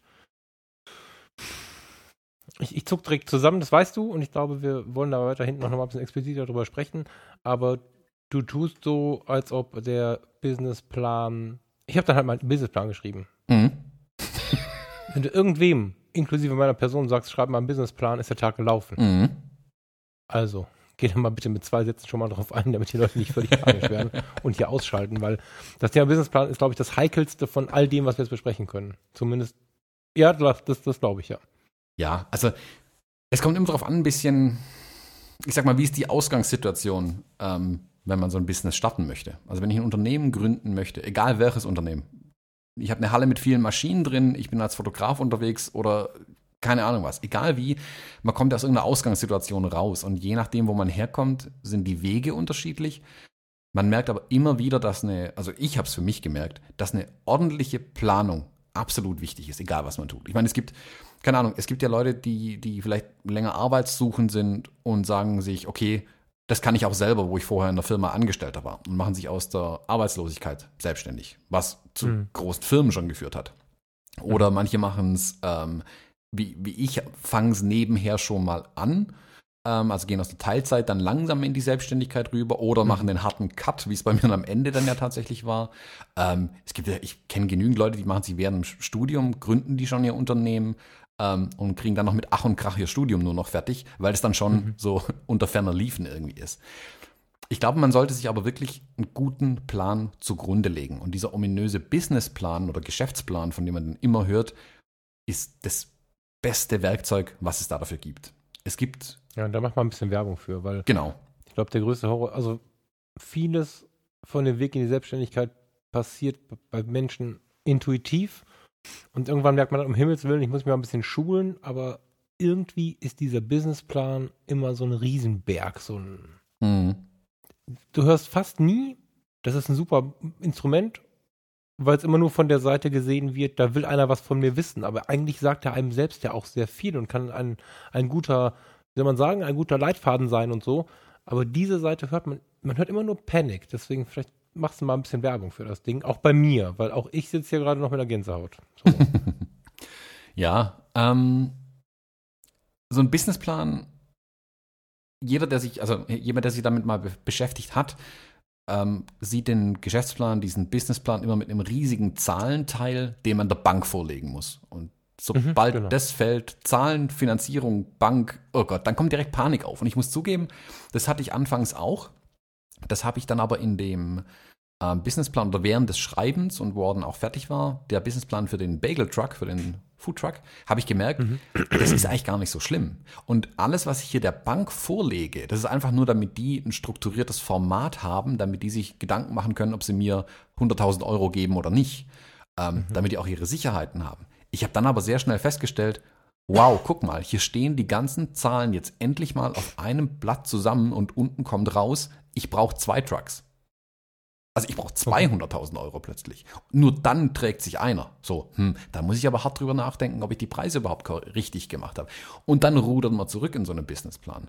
Ich, ich zuck direkt zusammen, das weißt du, und ich glaube, wir wollen da weiter hinten noch mal ein bisschen expliziter drüber sprechen. Aber du tust so, als ob der Businessplan. Ich habe dann halt mal einen Businessplan geschrieben. Mhm. Wenn du irgendwem, inklusive meiner Person, sagst, schreib mal einen Businessplan, ist der Tag gelaufen. Mhm. Also, geh da mal bitte mit zwei Sätzen schon mal drauf ein, damit die Leute nicht völlig panisch werden und hier ausschalten, weil das Thema Businessplan ist, glaube ich, das heikelste von all dem, was wir jetzt besprechen können. Zumindest, ja, das, das, das glaube ich, ja. Ja, also es kommt immer darauf an, ein bisschen, ich sag mal, wie ist die Ausgangssituation, ähm, wenn man so ein Business starten möchte. Also wenn ich ein Unternehmen gründen möchte, egal welches Unternehmen. Ich habe eine Halle mit vielen Maschinen drin, ich bin als Fotograf unterwegs oder keine Ahnung was. Egal wie, man kommt aus irgendeiner Ausgangssituation raus. Und je nachdem, wo man herkommt, sind die Wege unterschiedlich. Man merkt aber immer wieder, dass eine, also ich habe es für mich gemerkt, dass eine ordentliche Planung absolut wichtig ist, egal was man tut. Ich meine, es gibt, keine Ahnung, es gibt ja Leute, die, die vielleicht länger arbeitssuchend sind und sagen sich, okay, das kann ich auch selber, wo ich vorher in der Firma Angestellter war und machen sich aus der Arbeitslosigkeit selbstständig, was zu Mhm. großen Firmen schon geführt hat. Oder manche machen es, ähm, wie, wie ich, fangen es nebenher schon mal an, ähm, also gehen aus der Teilzeit dann langsam in die Selbstständigkeit rüber oder Mhm. machen den harten Cut, wie es bei mir am Ende dann ja tatsächlich war. Ähm, es gibt ja, ich kenne genügend Leute, die machen sich während dem Studium, gründen die schon ihr Unternehmen ähm, und kriegen dann noch mit Ach und Krach ihr Studium nur noch fertig, weil es dann schon Mhm. so unter ferner Liefen irgendwie ist. Ich glaube, man sollte sich aber wirklich einen guten Plan zugrunde legen. Und dieser ominöse Businessplan oder Geschäftsplan, von dem man dann immer hört, ist das beste Werkzeug, was es da dafür gibt. Es gibt, Ja, und da macht man ein bisschen Werbung für, weil genau, ich glaube, der größte Horror, also vieles von dem Weg in die Selbstständigkeit passiert bei Menschen intuitiv. Und irgendwann merkt man um Himmels Willen, ich muss mich mal ein bisschen schulen, aber irgendwie ist dieser Businessplan immer so ein Riesenberg, so ein mhm. du hörst fast nie, das ist ein super Instrument, weil es immer nur von der Seite gesehen wird, da will einer was von mir wissen. Aber eigentlich sagt er einem selbst ja auch sehr viel und kann ein, ein guter, wie soll man sagen, ein guter Leitfaden sein und so. Aber diese Seite hört man, man hört immer nur Panic. Deswegen vielleicht machst du mal ein bisschen Werbung für das Ding. Auch bei mir, weil auch ich sitze hier gerade noch mit der Gänsehaut. So. Ja, ähm, so ein Businessplan, jeder, der sich, also jemand, der sich damit mal be beschäftigt hat, ähm, sieht den Geschäftsplan, diesen Businessplan immer mit einem riesigen Zahlenteil, den man der Bank vorlegen muss. Und sobald mhm, genau. das fällt, Zahlen, Finanzierung, Bank, oh Gott, dann kommt direkt Panik auf. Und ich muss zugeben, das hatte ich anfangs auch. Das habe ich dann aber in dem äh, Businessplan oder während des Schreibens und wo er dann auch fertig war, der Businessplan für den Bagel Truck, für den Food Truck, habe ich gemerkt, mhm. das ist eigentlich gar nicht so schlimm. Und alles, was ich hier der Bank vorlege, das ist einfach nur, damit die ein strukturiertes Format haben, damit die sich Gedanken machen können, ob sie mir 100.000 Euro geben oder nicht, ähm, mhm. damit die auch ihre Sicherheiten haben. Ich habe dann aber sehr schnell festgestellt, wow, guck mal, hier stehen die ganzen Zahlen jetzt endlich mal auf einem Blatt zusammen und unten kommt raus, ich brauche zwei Trucks. Also ich brauche 200.000 Euro plötzlich. Nur dann trägt sich einer. So, hm, da muss ich aber hart drüber nachdenken, ob ich die Preise überhaupt richtig gemacht habe. Und dann rudern wir zurück in so einen Businessplan.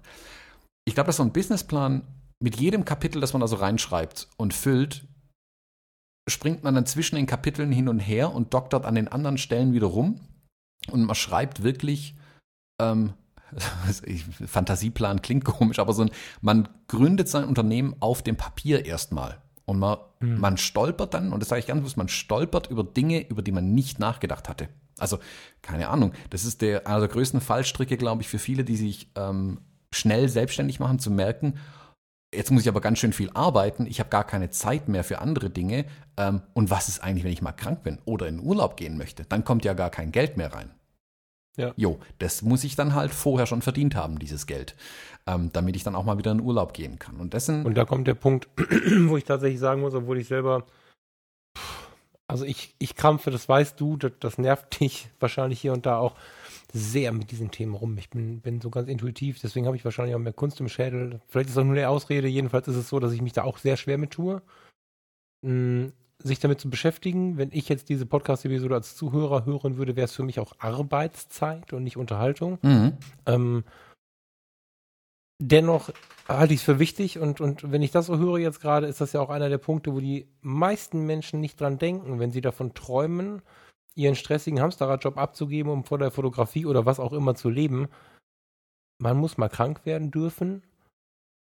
Ich glaube, dass so ein Businessplan mit jedem Kapitel, das man da so reinschreibt und füllt, springt man dann zwischen den Kapiteln hin und her und doktert an den anderen Stellen wieder rum. Und man schreibt wirklich, ähm, Fantasieplan klingt komisch, aber so ein, man gründet sein Unternehmen auf dem Papier erstmal. Und man, mhm. man stolpert dann, und das sage ich ganz bewusst, man stolpert über Dinge, über die man nicht nachgedacht hatte. Also, keine Ahnung, das ist der, einer der größten Fallstricke, glaube ich, für viele, die sich ähm, schnell selbstständig machen, zu merken, jetzt muss ich aber ganz schön viel arbeiten, ich habe gar keine Zeit mehr für andere Dinge. Ähm, und was ist eigentlich, wenn ich mal krank bin oder in Urlaub gehen möchte? Dann kommt ja gar kein Geld mehr rein. Ja. Jo, das muss ich dann halt vorher schon verdient haben, dieses Geld, ähm, damit ich dann auch mal wieder in Urlaub gehen kann. Und dessen. Und da kommt der Punkt, wo ich tatsächlich sagen muss, obwohl ich selber, also ich, ich krampfe, das weißt du, das, das nervt dich wahrscheinlich hier und da auch sehr mit diesen Themen rum. Ich bin, bin so ganz intuitiv, deswegen habe ich wahrscheinlich auch mehr Kunst im Schädel. Vielleicht ist das nur eine Ausrede, jedenfalls ist es so, dass ich mich da auch sehr schwer mit tue. Hm, sich damit zu beschäftigen. Wenn ich jetzt diese Podcast-Episode als Zuhörer hören würde, wäre es für mich auch Arbeitszeit und nicht Unterhaltung. Mhm. Ähm, dennoch halte ich es für wichtig und, und wenn ich das so höre jetzt gerade, ist das ja auch einer der Punkte, wo die meisten Menschen nicht dran denken, wenn sie davon träumen, ihren stressigen Hamsterradjob abzugeben, um vor der Fotografie oder was auch immer zu leben. Man muss mal krank werden dürfen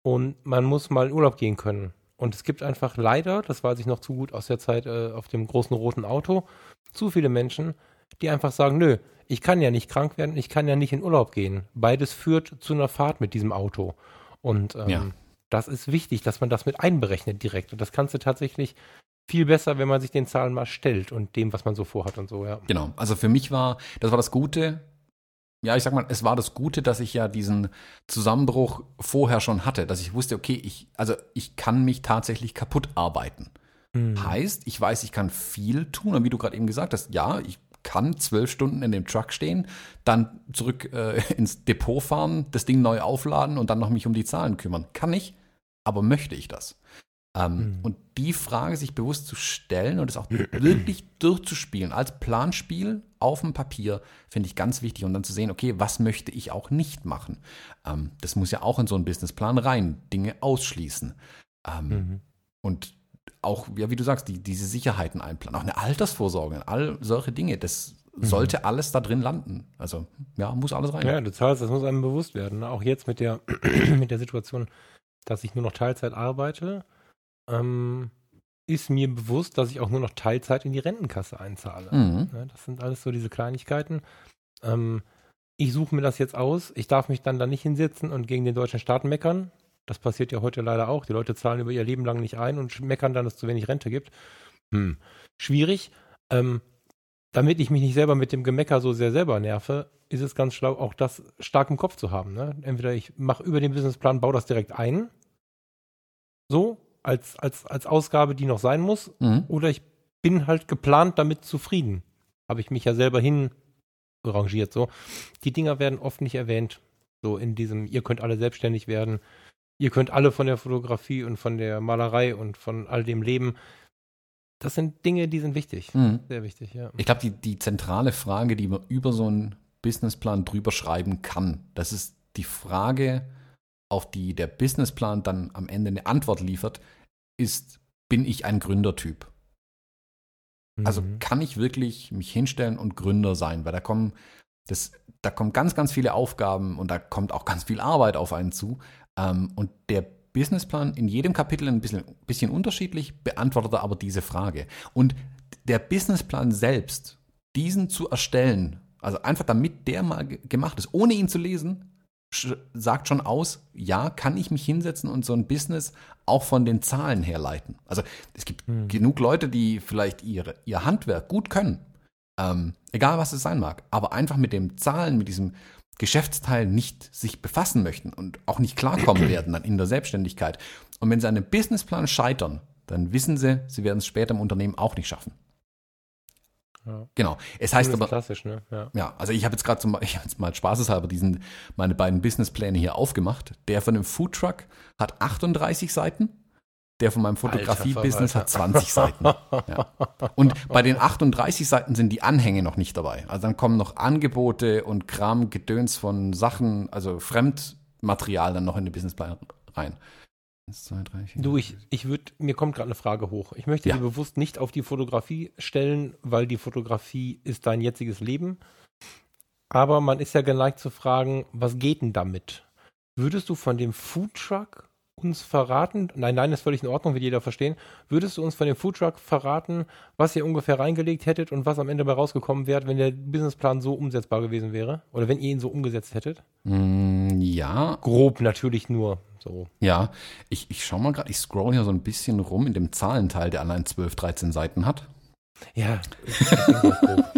und man muss mal in Urlaub gehen können. Und es gibt einfach leider, das weiß ich noch zu gut aus der Zeit äh, auf dem großen roten Auto, zu viele Menschen, die einfach sagen, nö, ich kann ja nicht krank werden, ich kann ja nicht in Urlaub gehen. Beides führt zu einer Fahrt mit diesem Auto. Und ähm, ja. das ist wichtig, dass man das mit einberechnet direkt. Und das kannst du tatsächlich viel besser, wenn man sich den Zahlen mal stellt und dem, was man so vorhat und so, ja. Genau. Also für mich war, das war das Gute, ja, ich sag mal, es war das Gute, dass ich ja diesen Zusammenbruch vorher schon hatte, dass ich wusste, okay, ich, also ich kann mich tatsächlich kaputt arbeiten. Mhm. Heißt, ich weiß, ich kann viel tun und wie du gerade eben gesagt hast, ja, ich kann zwölf Stunden in dem Truck stehen, dann zurück äh, ins Depot fahren, das Ding neu aufladen und dann noch mich um die Zahlen kümmern. Kann ich, aber möchte ich das? Ähm, mhm. Und die Frage sich bewusst zu stellen und es auch wirklich durchzuspielen als Planspiel auf dem Papier, finde ich ganz wichtig. Und dann zu sehen, okay, was möchte ich auch nicht machen? Ähm, das muss ja auch in so einen Businessplan rein, Dinge ausschließen. Ähm, mhm. Und auch, ja, wie du sagst, die, diese Sicherheiten einplanen, auch eine Altersvorsorge, all solche Dinge, das mhm. sollte alles da drin landen. Also, ja, muss alles rein. Ja, du zahlst, das muss einem bewusst werden. Auch jetzt mit der, mit der Situation, dass ich nur noch Teilzeit arbeite, ähm, ist mir bewusst, dass ich auch nur noch Teilzeit in die Rentenkasse einzahle. Mhm. Ja, das sind alles so diese Kleinigkeiten. Ähm, ich suche mir das jetzt aus. Ich darf mich dann da nicht hinsetzen und gegen den deutschen Staat meckern. Das passiert ja heute leider auch. Die Leute zahlen über ihr Leben lang nicht ein und meckern dann, dass es zu wenig Rente gibt. Hm. Schwierig. Ähm, damit ich mich nicht selber mit dem Gemecker so sehr selber nerve, ist es ganz schlau, auch das stark im Kopf zu haben. Ne? Entweder ich mache über den Businessplan, baue das direkt ein. So, als, als, als Ausgabe, die noch sein muss, mhm. oder ich bin halt geplant damit zufrieden. Habe ich mich ja selber hin arrangiert so. Die Dinger werden oft nicht erwähnt. So in diesem, ihr könnt alle selbstständig werden, ihr könnt alle von der Fotografie und von der Malerei und von all dem leben. Das sind Dinge, die sind wichtig. Mhm. Sehr wichtig, ja. Ich glaube, die, die zentrale Frage, die man über so einen Businessplan drüber schreiben kann, das ist die Frage, auf die der Businessplan dann am Ende eine Antwort liefert, ist, bin ich ein Gründertyp? Also Mhm. kann ich wirklich mich hinstellen und Gründer sein, weil da kommen, das, da kommen ganz, ganz viele Aufgaben und da kommt auch ganz viel Arbeit auf einen zu. Ähm, und der Businessplan in jedem Kapitel ein bisschen, bisschen unterschiedlich, beantwortet aber diese Frage. Und der Businessplan selbst, diesen zu erstellen, also einfach damit der mal ge- gemacht ist, ohne ihn zu lesen, sagt schon aus, ja, kann ich mich hinsetzen und so ein Business auch von den Zahlen herleiten. Also es gibt Hm. genug Leute, die vielleicht ihre, ihr Handwerk gut können, ähm, egal was es sein mag, aber einfach mit den Zahlen, mit diesem Geschäftsteil nicht sich befassen möchten und auch nicht klarkommen werden dann in der Selbstständigkeit. Und wenn sie an einem Businessplan scheitern, dann wissen sie, sie werden es später im Unternehmen auch nicht schaffen. Ja. Genau. Es heißt aber, klassisch, ne? Ja. ja, also ich habe jetzt gerade zum ich habe jetzt mal spaßeshalber diesen meine beiden Businesspläne hier aufgemacht. Der von dem Foodtruck hat 38 Seiten, der von meinem Fotografie-Business hat 20 Seiten. Ja. Und bei den 38 Seiten sind die Anhänge noch nicht dabei. Also dann kommen noch Angebote und Kram, Gedöns von Sachen, also Fremdmaterial dann noch in den Businessplan rein. Eins, zwei, drei, vier. Du, ich, ich würde, mir kommt gerade eine Frage hoch. Ich möchte Ja. die bewusst nicht auf die Fotografie stellen, weil die Fotografie ist dein jetziges Leben. Aber man ist ja geneigt zu fragen, was geht denn damit? Würdest du von dem Foodtruck uns verraten? Nein, nein, ist völlig in Ordnung, wird jeder verstehen. Würdest du uns von dem Foodtruck verraten, was ihr ungefähr reingelegt hättet und was am Ende dabei rausgekommen wäre, wenn der Businessplan so umsetzbar gewesen wäre? Oder wenn ihr ihn so umgesetzt hättet? Mm, ja, Grob natürlich nur. So. ja. Ich, ich schau mal gerade, ich scroll hier so ein bisschen rum in dem Zahlenteil, der allein 12, 13 Seiten hat. Ja.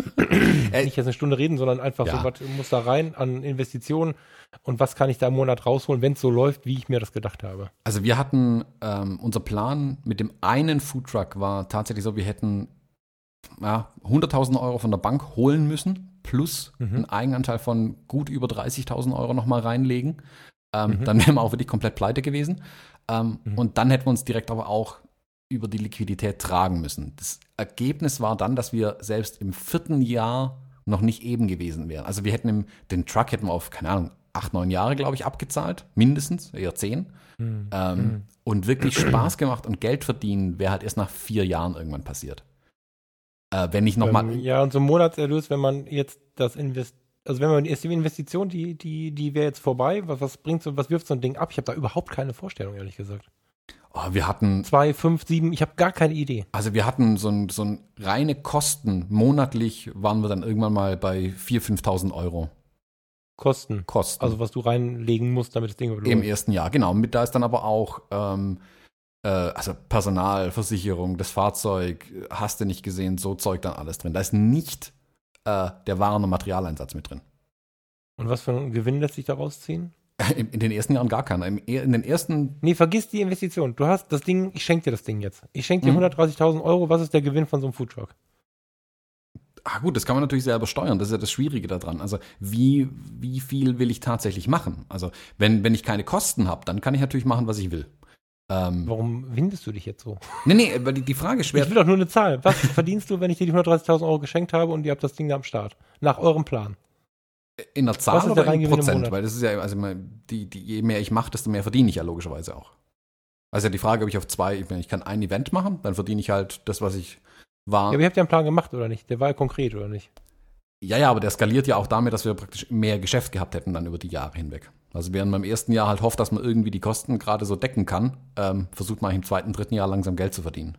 Äh, nicht jetzt eine Stunde reden, sondern einfach Ja. so, was muss da rein an Investitionen und was kann ich da im Monat rausholen, wenn es so läuft, wie ich mir das gedacht habe. Also wir hatten, ähm, unser Plan mit dem einen Foodtruck war tatsächlich so, wir hätten ja, 100.000 Euro von der Bank holen müssen, plus Mhm. einen Eigenanteil von gut über 30.000 Euro nochmal reinlegen. Ähm, Mhm. Dann wären wir auch wirklich komplett pleite gewesen. Ähm, Mhm. Und dann hätten wir uns direkt aber auch über die Liquidität tragen müssen. Das Ergebnis war dann, dass wir selbst im vierten Jahr noch nicht eben gewesen wären. Also wir hätten im, den Truck hätten wir auf, keine Ahnung, acht, neun Jahre, glaube ich, abgezahlt, mindestens, eher zehn. Ähm, Mhm. Und wirklich Spaß gemacht und Geld verdienen wäre halt erst nach vier Jahren irgendwann passiert. Äh, wenn ich nochmal. Ähm, ja, und so ein Monatserlös, wenn man jetzt das Invest, also wenn man ist die Investition, die, die, die wäre jetzt vorbei, was, was bringt so, was wirft so ein Ding ab? Ich habe da überhaupt keine Vorstellung, ehrlich gesagt. oh, wir hatten, Zwei, fünf, sieben, ich habe gar keine Idee. also wir hatten so ein, so ein reine Kosten. Monatlich waren wir dann irgendwann mal bei 4.000, 5.000 Euro Kosten. Kosten. Also was du reinlegen musst, damit das Ding Im läuft. ersten Jahr, genau. Mit da ist dann aber auch ähm, äh, also Personal, Versicherung, das Fahrzeug, hast du nicht gesehen, so Zeug dann alles drin. Da ist nicht äh, der Waren- und Materialeinsatz mit drin. Und was für einen Gewinn lässt sich daraus ziehen? In, in den ersten Jahren gar keiner. Im, in den ersten, Nee, vergiss die Investition. Du hast das Ding, ich schenke dir das Ding jetzt. Ich schenke dir Mhm. 130.000 Euro. Was ist der Gewinn von so einem Foodtruck? ah gut, das kann man natürlich selber steuern. Das ist ja das Schwierige daran. Also wie, wie viel will ich tatsächlich machen? Also wenn, wenn ich keine Kosten habe, dann kann ich natürlich machen, was ich will. Ähm, Warum windest du dich jetzt so? nee, nee, weil die, die Frage ist schwer. Ich will doch nur eine Zahl. Was verdienst du, wenn ich dir die 130.000 Euro geschenkt habe und ihr habt das Ding da am Start? Nach eurem Plan. In der Zahl oder der in Prozent? Weil das ist ja, also die, die, je mehr ich mache, desto mehr verdiene ich ja logischerweise auch. Also die Frage, ob ich auf zwei, ich, meine, ich kann ein Event machen, dann verdiene ich halt das, was ich war. Ja, aber ihr habt ja einen Plan gemacht, oder nicht? Der war ja konkret, oder nicht? Ja, ja, aber der skaliert ja auch damit, dass wir praktisch mehr Geschäft gehabt hätten dann über die Jahre hinweg. Also während man im ersten Jahr halt hofft, dass man irgendwie die Kosten gerade so decken kann, ähm, versucht man im zweiten, dritten Jahr langsam Geld zu verdienen.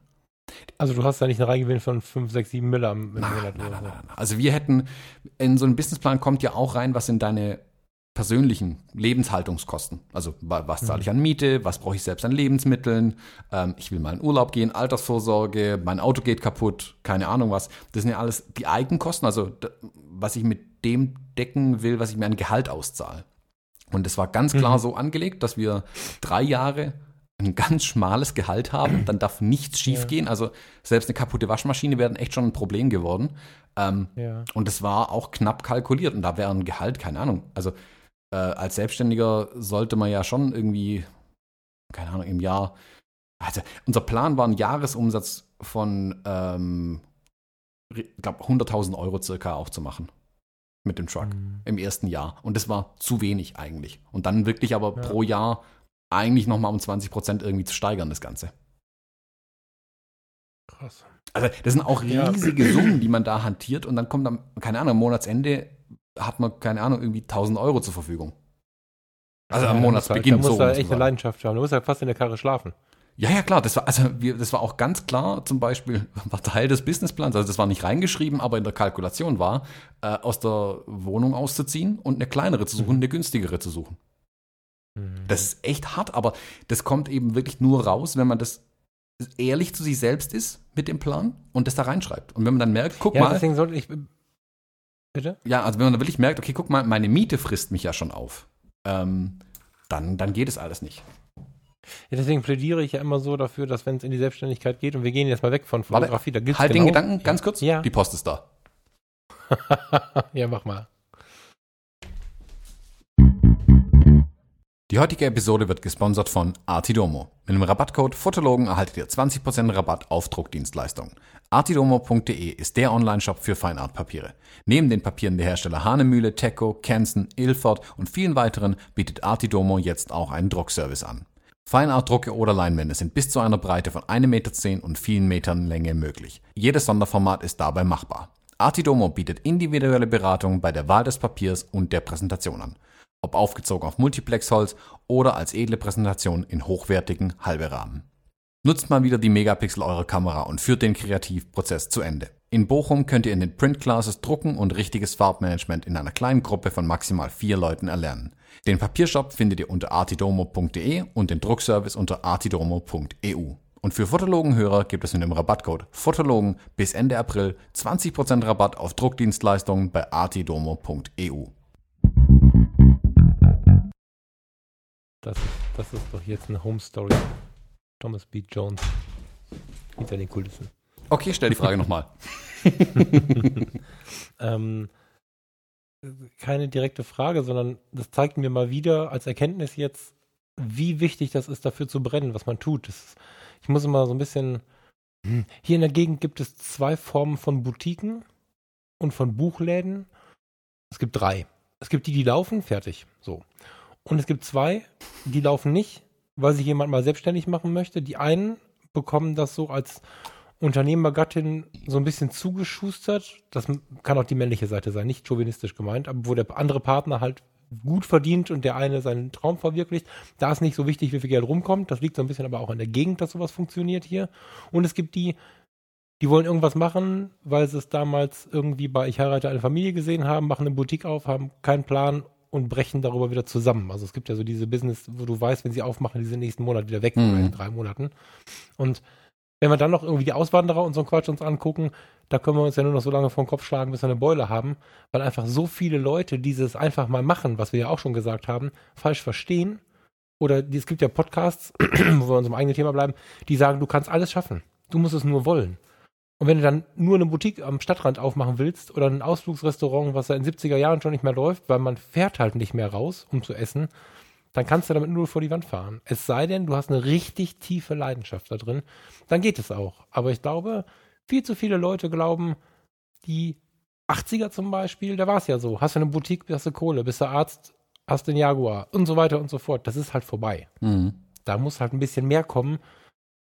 Also du hast da nicht einen Reingewinn von 5, 6, 7 Mille am im Nein, Monat nein, oder so. nein. Also wir hätten, in so einen Businessplan kommt ja auch rein, was sind deine persönlichen Lebenshaltungskosten. Also wa- was zahle ich an Miete, was brauche ich selbst an Lebensmitteln, ähm, ich will mal in Urlaub gehen, Altersvorsorge, mein Auto geht kaputt, keine Ahnung was. Das sind ja alles die Eigenkosten, also was ich mit dem decken will, was ich mir an Gehalt auszahle. Und es war ganz klar Mhm. so angelegt, dass wir drei Jahre ein ganz schmales Gehalt haben, dann darf nichts schiefgehen. Also selbst eine kaputte Waschmaschine wäre echt schon ein Problem geworden. Ähm, Ja. und es war auch knapp kalkuliert und da wäre ein Gehalt, keine Ahnung. Also äh, als Selbstständiger sollte man ja schon irgendwie, keine Ahnung, im Jahr. Also unser Plan war ein Jahresumsatz von, ähm, ich glaube, 100.000 Euro circa auch zu machen mit dem Truck Mhm. im ersten Jahr. Und das war zu wenig eigentlich. Und dann wirklich aber Ja. pro Jahr eigentlich nochmal um 20 Prozent irgendwie zu steigern, das Ganze. Krass. Also das sind auch riesige ja. Summen, die man da hantiert und dann kommt am, keine Ahnung, am Monatsende hat man, keine Ahnung, irgendwie 1000 Euro zur Verfügung. Also am Monatsbeginn. Da muss da echt eine Leidenschaft haben. Du musst ja fast in der Karre schlafen. Ja, ja, klar. Das war, also wir, das war auch ganz klar, zum Beispiel, war Teil des Businessplans, also das war nicht reingeschrieben, aber in der Kalkulation war, äh, aus der Wohnung auszuziehen und eine kleinere zu suchen, mhm. eine günstigere zu suchen. Mhm. Das ist echt hart, aber das kommt eben wirklich nur raus, wenn man das ehrlich zu sich selbst ist mit dem Plan und das da reinschreibt. Und wenn man dann merkt, guck ja, mal. Deswegen sollte ich. Bitte? Ja, also wenn man dann wirklich merkt, okay, guck mal, meine Miete frisst mich ja schon auf, ähm, dann, dann geht es alles nicht. Ja, deswegen plädiere ich ja immer so dafür, dass wenn es in die Selbstständigkeit geht und wir gehen jetzt mal weg von Fotografie, da gibt's Halt genau, den Gedanken ganz kurz. Ja. Die Post ist da. ja, mach mal. Die heutige Episode wird gesponsert von Artidomo. Mit dem Rabattcode Fotologen erhaltet ihr 20% Rabatt auf Druckdienstleistungen. Artidomo.de ist der Online-Shop für Feinartpapiere. Neben den Papieren der Hersteller Hanemühle, Teco, Kenson, Ilford und vielen weiteren bietet Artidomo jetzt auch einen Druckservice an. Feinartdrucke oder Leinwände sind bis zu einer Breite von 1,10 Meter und vielen Metern Länge möglich. Jedes Sonderformat ist dabei machbar. Artidomo bietet individuelle Beratung bei der Wahl des Papiers und der Präsentation an ob aufgezogen auf Multiplexholz oder als edle Präsentation in hochwertigen halbe Rahmen. Nutzt mal wieder die Megapixel eurer Kamera und führt den Kreativprozess zu Ende. In Bochum könnt ihr in den Print Classes drucken und richtiges Farbmanagement in einer kleinen Gruppe von maximal vier Leuten erlernen. Den Papiershop findet ihr unter artidomo.de und den Druckservice unter artidomo.eu. Und für Fotologenhörer gibt es mit dem Rabattcode Fotologen bis Ende April 20% Rabatt auf Druckdienstleistungen bei artidomo.eu. Das, das ist doch jetzt eine Home Story. Thomas B. Jones. Hinter den Kulissen. Okay, stell die Frage nochmal. ähm, keine direkte Frage, sondern das zeigt mir mal wieder als Erkenntnis jetzt, wie wichtig das ist, dafür zu brennen, was man tut. Ist, ich muss immer so ein bisschen. Hm, hier in der Gegend gibt es zwei Formen von Boutiquen und von Buchläden. Es gibt drei. Es gibt die, die laufen, fertig. So. Und es gibt zwei, die laufen nicht, weil sich jemand mal selbstständig machen möchte. Die einen bekommen das so als Unternehmergattin so ein bisschen zugeschustert. Das kann auch die männliche Seite sein, nicht chauvinistisch gemeint, aber wo der andere Partner halt gut verdient und der eine seinen Traum verwirklicht. Da ist nicht so wichtig, wie viel Geld rumkommt. Das liegt so ein bisschen aber auch in der Gegend, dass sowas funktioniert hier. Und es gibt die, die wollen irgendwas machen, weil sie es damals irgendwie bei Ich heirate eine Familie gesehen haben, machen eine Boutique auf, haben keinen Plan und brechen darüber wieder zusammen. Also es gibt ja so diese Business, wo du weißt, wenn sie aufmachen, die sind nächsten Monat wieder weg, mhm. in drei Monaten. Und wenn wir dann noch irgendwie die Auswanderer und so einen Quatsch uns angucken, da können wir uns ja nur noch so lange vor den Kopf schlagen, bis wir eine Beule haben, weil einfach so viele Leute dieses einfach mal machen, was wir ja auch schon gesagt haben, falsch verstehen. Oder es gibt ja Podcasts, wo wir unserem eigenen Thema bleiben, die sagen, du kannst alles schaffen. Du musst es nur wollen. Und wenn du dann nur eine Boutique am Stadtrand aufmachen willst oder ein Ausflugsrestaurant, was seit den 70er Jahren schon nicht mehr läuft, weil man fährt halt nicht mehr raus, um zu essen, dann kannst du damit nur vor die Wand fahren. Es sei denn, du hast eine richtig tiefe Leidenschaft da drin, dann geht es auch. Aber ich glaube, viel zu viele Leute glauben, die 80er zum Beispiel, da war es ja so. Hast du eine Boutique, hast du Kohle, bist du Arzt, hast den Jaguar und so weiter und so fort. Das ist halt vorbei. Mhm. Da muss halt ein bisschen mehr kommen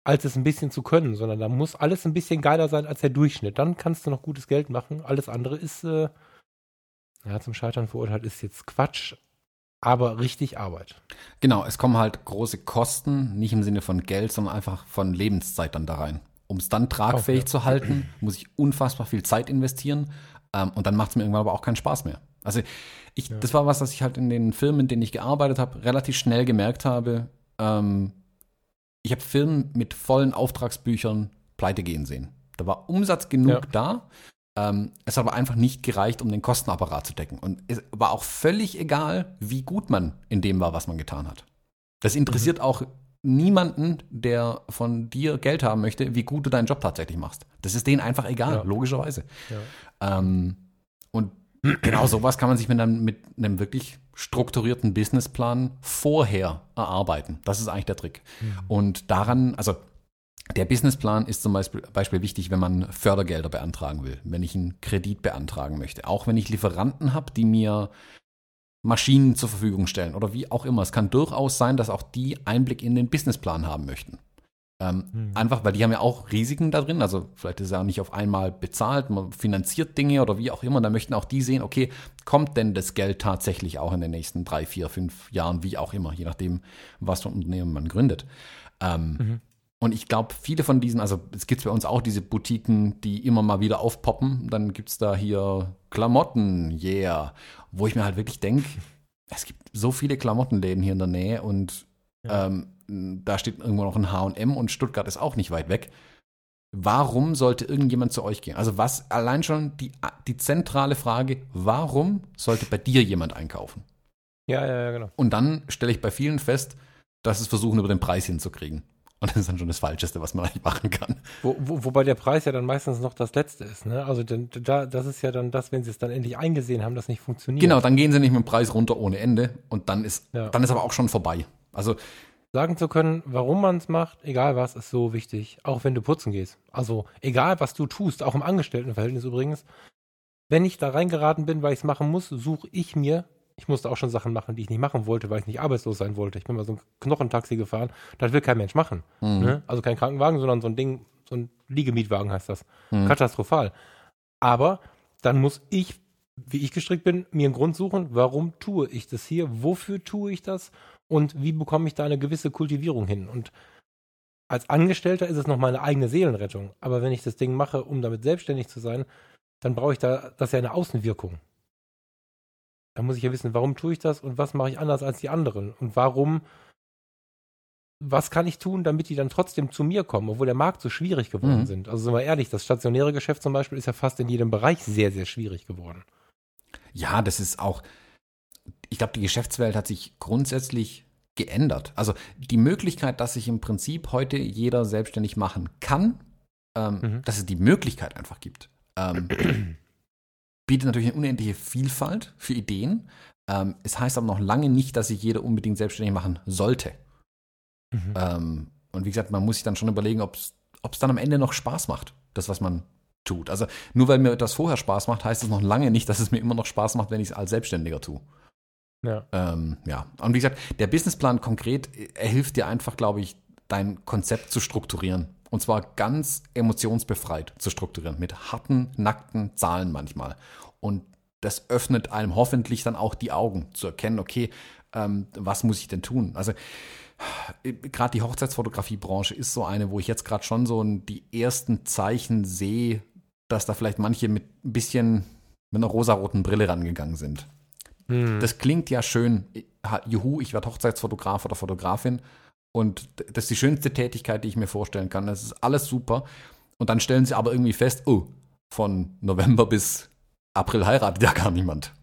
als es ein bisschen zu können, sondern da muss alles ein bisschen geiler sein als der Durchschnitt. Dann kannst du noch gutes Geld machen. Alles andere ist, äh, ja, zum Scheitern verurteilt ist jetzt Quatsch, aber richtig Arbeit. Genau, es kommen halt große Kosten, nicht im Sinne von Geld, sondern einfach von Lebenszeit dann da rein. Um es dann tragfähig okay. zu halten, muss ich unfassbar viel Zeit investieren ähm, und dann macht es mir irgendwann aber auch keinen Spaß mehr. Also ich, ja. das war was, was ich halt in den Filmen, in denen ich gearbeitet habe, relativ schnell gemerkt habe. Ähm, ich habe Firmen mit vollen Auftragsbüchern pleite gehen sehen. Da war Umsatz genug ja. da. Ähm, es hat aber einfach nicht gereicht, um den Kostenapparat zu decken. Und es war auch völlig egal, wie gut man in dem war, was man getan hat. Das interessiert mhm. auch niemanden, der von dir Geld haben möchte, wie gut du deinen Job tatsächlich machst. Das ist denen einfach egal, ja. logischerweise. Ja. Ähm, und genau sowas kann man sich mit einem, mit einem wirklich strukturierten Businessplan vorher erarbeiten. Das ist eigentlich der Trick. Mhm. Und daran, also der Businessplan ist zum Beispiel, Beispiel wichtig, wenn man Fördergelder beantragen will, wenn ich einen Kredit beantragen möchte. Auch wenn ich Lieferanten habe, die mir Maschinen zur Verfügung stellen oder wie auch immer. Es kann durchaus sein, dass auch die Einblick in den Businessplan haben möchten. Ähm, mhm. Einfach, weil die haben ja auch Risiken da drin. Also vielleicht ist ja auch nicht auf einmal bezahlt, man finanziert Dinge oder wie auch immer. Da möchten auch die sehen, okay, kommt denn das Geld tatsächlich auch in den nächsten drei, vier, fünf Jahren, wie auch immer, je nachdem, was für ein Unternehmen man gründet. Ähm, mhm. Und ich glaube, viele von diesen, also es gibt bei uns auch diese Boutiquen, die immer mal wieder aufpoppen. Dann gibt es da hier Klamotten, yeah. Wo ich mir halt wirklich denke, es gibt so viele Klamottenläden hier in der Nähe und ja. ähm, da steht irgendwo noch ein HM und Stuttgart ist auch nicht weit weg. Warum sollte irgendjemand zu euch gehen? Also was allein schon die, die zentrale Frage, warum sollte bei dir jemand einkaufen? Ja, ja, ja, genau. Und dann stelle ich bei vielen fest, dass es versuchen, über den Preis hinzukriegen. Und das ist dann schon das Falscheste, was man eigentlich machen kann. Wo, wo, wobei der Preis ja dann meistens noch das Letzte ist. Ne? Also denn, da, das ist ja dann das, wenn sie es dann endlich eingesehen haben, das nicht funktioniert. Genau, dann gehen sie nicht mit dem Preis runter ohne Ende und dann ist, ja. dann ist aber auch schon vorbei. Also sagen zu können, warum man es macht, egal was, ist so wichtig. Auch wenn du putzen gehst. Also egal, was du tust, auch im Angestelltenverhältnis übrigens. Wenn ich da reingeraten bin, weil ich es machen muss, suche ich mir ich musste auch schon Sachen machen, die ich nicht machen wollte, weil ich nicht arbeitslos sein wollte. Ich bin mal so ein Knochentaxi gefahren. Das will kein Mensch machen. Mhm. Ne? Also kein Krankenwagen, sondern so ein Ding, so ein Liegemietwagen heißt das. Mhm. Katastrophal. Aber dann muss ich, wie ich gestrickt bin, mir einen Grund suchen, warum tue ich das hier, wofür tue ich das und wie bekomme ich da eine gewisse Kultivierung hin. Und als Angestellter ist es noch meine eigene Seelenrettung. Aber wenn ich das Ding mache, um damit selbstständig zu sein, dann brauche ich da, das ist ja eine Außenwirkung. Da muss ich ja wissen, warum tue ich das und was mache ich anders als die anderen und warum, was kann ich tun, damit die dann trotzdem zu mir kommen, obwohl der Markt so schwierig geworden mhm. sind. Also sind wir ehrlich, das stationäre Geschäft zum Beispiel ist ja fast in jedem Bereich sehr, sehr schwierig geworden. Ja, das ist auch, ich glaube, die Geschäftswelt hat sich grundsätzlich geändert. Also die Möglichkeit, dass sich im Prinzip heute jeder selbstständig machen kann, ähm, mhm. dass es die Möglichkeit einfach gibt. Ähm, bietet natürlich eine unendliche Vielfalt für Ideen. Ähm, es heißt aber noch lange nicht, dass sich jeder unbedingt selbstständig machen sollte. Mhm. Ähm, und wie gesagt, man muss sich dann schon überlegen, ob es dann am Ende noch Spaß macht, das, was man tut. Also nur weil mir etwas vorher Spaß macht, heißt es noch lange nicht, dass es mir immer noch Spaß macht, wenn ich es als Selbstständiger tue. Ja. Ähm, ja. Und wie gesagt, der Businessplan konkret, er hilft dir einfach, glaube ich, dein Konzept zu strukturieren. Und zwar ganz emotionsbefreit zu strukturieren, mit harten, nackten Zahlen manchmal. Und das öffnet einem hoffentlich dann auch die Augen zu erkennen, okay, ähm, was muss ich denn tun? Also gerade die Hochzeitsfotografiebranche ist so eine, wo ich jetzt gerade schon so die ersten Zeichen sehe, dass da vielleicht manche mit ein bisschen mit einer rosaroten Brille rangegangen sind. Hm. Das klingt ja schön, juhu, ich werde Hochzeitsfotograf oder Fotografin, und das ist die schönste Tätigkeit, die ich mir vorstellen kann. Das ist alles super. Und dann stellen sie aber irgendwie fest, oh, von November bis April heiratet ja gar niemand.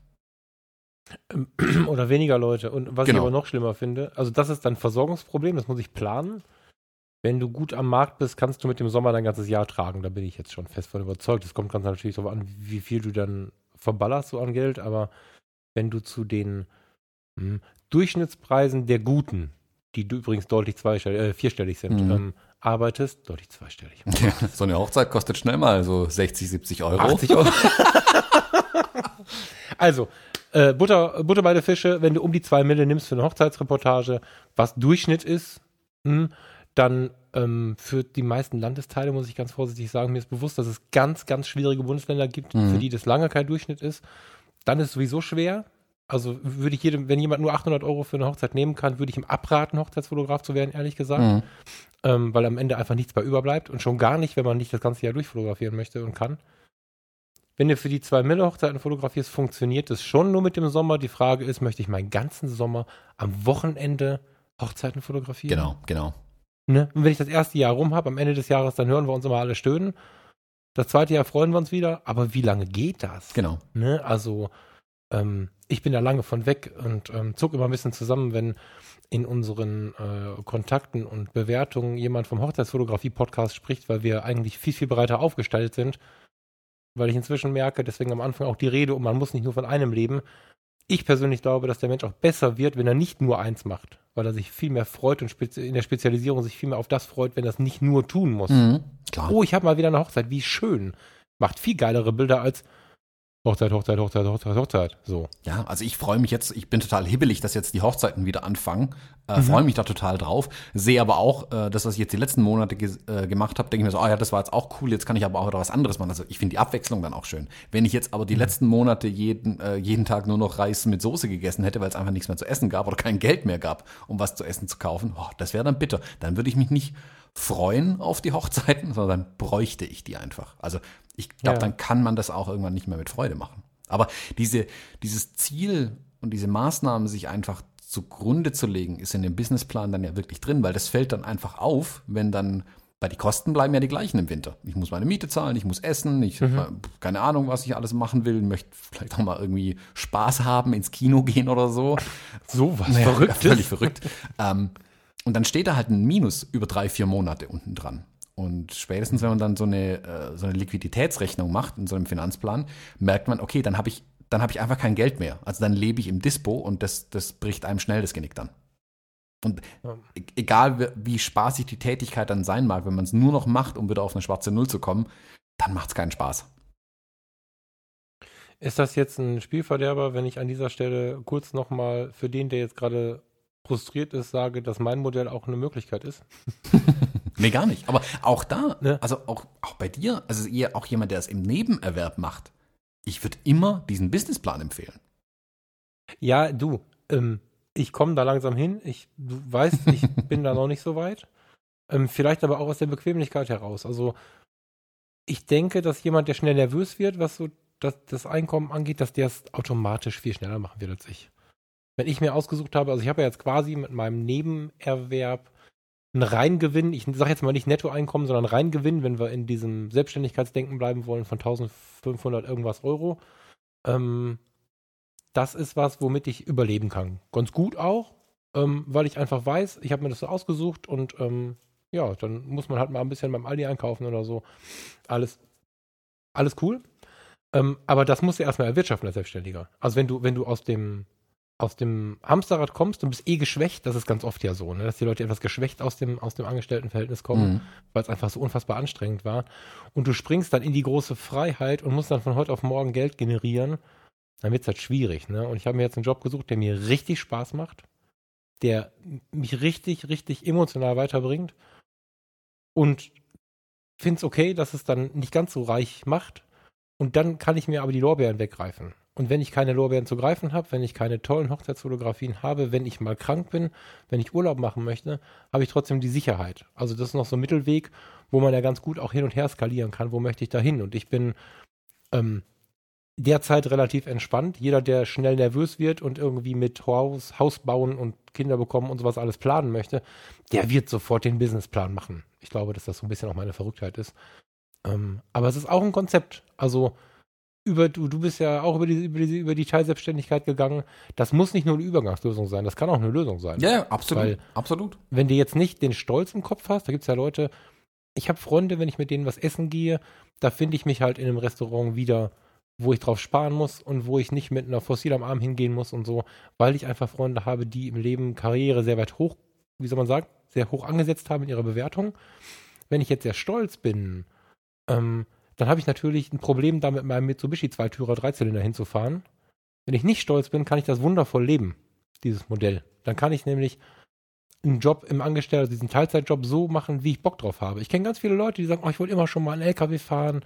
Oder weniger Leute. Und was genau. ich aber noch schlimmer finde, also das ist dann Versorgungsproblem, das muss ich planen. Wenn du gut am Markt bist, kannst du mit dem Sommer dein ganzes Jahr tragen. Da bin ich jetzt schon fest von überzeugt. Es kommt ganz natürlich darauf an, wie viel du dann verballerst so an Geld. Aber wenn du zu den hm, Durchschnittspreisen der Guten, die du übrigens deutlich zweistellig, äh, vierstellig sind, mhm. ähm, arbeitest, deutlich zweistellig. Ja, so eine Hochzeit kostet schnell mal so 60, 70 Euro. 80 Euro. also, äh, Butter, Butter bei der Fische, wenn du um die zwei Mille nimmst für eine Hochzeitsreportage, was Durchschnitt ist, mh, hm, dann ähm, für die meisten Landesteile, muss ich ganz vorsichtig sagen, mir ist bewusst, dass es ganz, ganz schwierige Bundesländer gibt, mhm. für die das lange kein Durchschnitt ist. Dann ist es sowieso schwer, also würde ich jedem, wenn jemand nur 800 Euro für eine Hochzeit nehmen kann, würde ich ihm abraten, Hochzeitsfotograf zu werden, ehrlich gesagt. Mhm. Ähm, weil am Ende einfach nichts bei überbleibt und schon gar nicht, wenn man nicht das ganze Jahr durchfotografieren möchte und kann. Wenn du für die zwei Mille Hochzeiten fotografierst, funktioniert es schon nur mit dem Sommer. Die Frage ist, möchte ich meinen ganzen Sommer am Wochenende Hochzeiten fotografieren? Genau, genau. Ne? Und wenn ich das erste Jahr rum habe, am Ende des Jahres, dann hören wir uns immer alle stöhnen. Das zweite Jahr freuen wir uns wieder. Aber wie lange geht das? Genau. Ne? Also, ähm, ich bin da lange von weg und ähm, zuck immer ein bisschen zusammen, wenn in unseren äh, Kontakten und Bewertungen jemand vom Hochzeitsfotografie-Podcast spricht, weil wir eigentlich viel, viel breiter aufgestellt sind. Weil ich inzwischen merke, deswegen am Anfang auch die Rede, und man muss nicht nur von einem leben. Ich persönlich glaube, dass der Mensch auch besser wird, wenn er nicht nur eins macht, weil er sich viel mehr freut und in der Spezialisierung sich viel mehr auf das freut, wenn er es nicht nur tun muss. Mhm, oh, ich habe mal wieder eine Hochzeit, wie schön. Macht viel geilere Bilder als, Hochzeit, Hochzeit, Hochzeit, Hochzeit, Hochzeit. So. Ja, also ich freue mich jetzt, ich bin total hibbelig, dass jetzt die Hochzeiten wieder anfangen. Äh, mhm. Freue mich da total drauf. Sehe aber auch, äh, das, was ich jetzt die letzten Monate ge äh, gemacht habe, denke ich mir so, oh ja, das war jetzt auch cool, jetzt kann ich aber auch wieder was anderes machen. Also ich finde die Abwechslung dann auch schön. Wenn ich jetzt aber die mhm. letzten Monate jeden, äh, jeden Tag nur noch Reis mit Soße gegessen hätte, weil es einfach nichts mehr zu essen gab oder kein Geld mehr gab, um was zu essen zu kaufen, oh, das wäre dann bitter. Dann würde ich mich nicht freuen auf die Hochzeiten, sondern dann bräuchte ich die einfach. Also ich glaube, ja. dann kann man das auch irgendwann nicht mehr mit Freude machen. Aber diese, dieses Ziel und diese Maßnahmen sich einfach zugrunde zu legen, ist in dem Businessplan dann ja wirklich drin, weil das fällt dann einfach auf, wenn dann, weil die Kosten bleiben ja die gleichen im Winter. Ich muss meine Miete zahlen, ich muss essen, ich mhm. keine Ahnung, was ich alles machen will, möchte vielleicht auch mal irgendwie Spaß haben, ins Kino gehen oder so. So was naja, verrückt. Völlig verrückt. ähm, und dann steht da halt ein Minus über drei, vier Monate unten dran. Und spätestens, wenn man dann so eine, äh, so eine Liquiditätsrechnung macht in so einem Finanzplan, merkt man, okay, dann habe ich, dann habe ich einfach kein Geld mehr. Also dann lebe ich im Dispo und das, das bricht einem schnell das Genick dann. Und e-, egal wie spaßig die Tätigkeit dann sein mag, wenn man es nur noch macht, um wieder auf eine schwarze Null zu kommen, dann macht es keinen Spaß. Ist das jetzt ein Spielverderber, wenn ich an dieser Stelle kurz nochmal für den, der jetzt gerade frustriert ist, sage, dass mein Modell auch eine Möglichkeit ist? nee, gar nicht. Aber auch da, ne? also auch, auch bei dir, also ihr, auch jemand, der es im Nebenerwerb macht, ich würde immer diesen Businessplan empfehlen. Ja, du, ähm, ich komme da langsam hin. Ich, du weißt, ich bin da noch nicht so weit. Ähm, vielleicht aber auch aus der Bequemlichkeit heraus. Also ich denke, dass jemand, der schnell nervös wird, was so das, das Einkommen angeht, dass der es automatisch viel schneller machen wird als ich wenn ich mir ausgesucht habe, also ich habe ja jetzt quasi mit meinem Nebenerwerb einen Reingewinn, ich sage jetzt mal nicht Nettoeinkommen, sondern Reingewinn, wenn wir in diesem Selbstständigkeitsdenken bleiben wollen, von 1500 irgendwas Euro. Ähm, das ist was, womit ich überleben kann. Ganz gut auch, ähm, weil ich einfach weiß, ich habe mir das so ausgesucht und ähm, ja, dann muss man halt mal ein bisschen beim Aldi einkaufen oder so. Alles, alles cool. Ähm, aber das musst du erstmal erwirtschaften als Selbstständiger. Also wenn du, wenn du aus dem aus dem Hamsterrad kommst und bist eh geschwächt, das ist ganz oft ja so, ne, dass die Leute etwas geschwächt aus dem, aus dem Angestelltenverhältnis kommen, mhm. weil es einfach so unfassbar anstrengend war. Und du springst dann in die große Freiheit und musst dann von heute auf morgen Geld generieren, dann wird es halt schwierig. Ne? Und ich habe mir jetzt einen Job gesucht, der mir richtig Spaß macht, der mich richtig, richtig emotional weiterbringt und finde es okay, dass es dann nicht ganz so reich macht. Und dann kann ich mir aber die Lorbeeren weggreifen. Und wenn ich keine Lorbeeren zu greifen habe, wenn ich keine tollen Hochzeitsfotografien habe, wenn ich mal krank bin, wenn ich Urlaub machen möchte, habe ich trotzdem die Sicherheit. Also das ist noch so ein Mittelweg, wo man ja ganz gut auch hin und her skalieren kann. Wo möchte ich da hin? Und ich bin ähm, derzeit relativ entspannt. Jeder, der schnell nervös wird und irgendwie mit Haus, Haus bauen und Kinder bekommen und sowas alles planen möchte, der wird sofort den Businessplan machen. Ich glaube, dass das so ein bisschen auch meine Verrücktheit ist. Ähm, aber es ist auch ein Konzept. Also über, du, du bist ja auch über die, über, die, über die Teilselbstständigkeit gegangen. Das muss nicht nur eine Übergangslösung sein, das kann auch eine Lösung sein. Ja, absolut. Weil, absolut. Wenn du jetzt nicht den Stolz im Kopf hast, da gibt es ja Leute, ich habe Freunde, wenn ich mit denen was essen gehe, da finde ich mich halt in einem Restaurant wieder, wo ich drauf sparen muss und wo ich nicht mit einer Fossil am Arm hingehen muss und so, weil ich einfach Freunde habe, die im Leben Karriere sehr weit hoch, wie soll man sagen, sehr hoch angesetzt haben in ihrer Bewertung. Wenn ich jetzt sehr stolz bin, ähm, dann habe ich natürlich ein Problem, da mit meinem Mitsubishi Zweitürer Dreizylinder hinzufahren. Wenn ich nicht stolz bin, kann ich das wundervoll leben, dieses Modell. Dann kann ich nämlich einen Job im Angestellten, diesen Teilzeitjob so machen, wie ich Bock drauf habe. Ich kenne ganz viele Leute, die sagen, oh, ich wollte immer schon mal einen LKW fahren.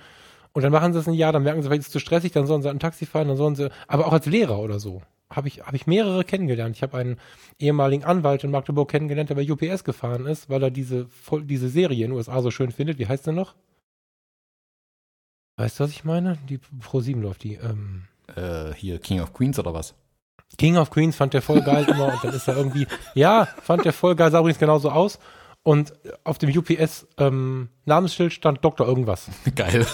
Und dann machen sie es ein Jahr, dann merken sie, vielleicht ist es zu stressig, dann sollen sie ein Taxi fahren, dann sollen sie, aber auch als Lehrer oder so. Habe ich, hab ich mehrere kennengelernt. Ich habe einen ehemaligen Anwalt in Magdeburg kennengelernt, der bei UPS gefahren ist, weil er diese, diese Serie in den USA so schön findet. Wie heißt der noch? Weißt du, was ich meine? Die Pro 7 läuft die. Ähm, äh, hier King of Queens oder was? King of Queens fand der voll geil immer und dann ist er irgendwie, ja, fand der voll geil, sah übrigens genauso aus. Und auf dem UPS ähm, Namensschild stand Doktor irgendwas. Geil.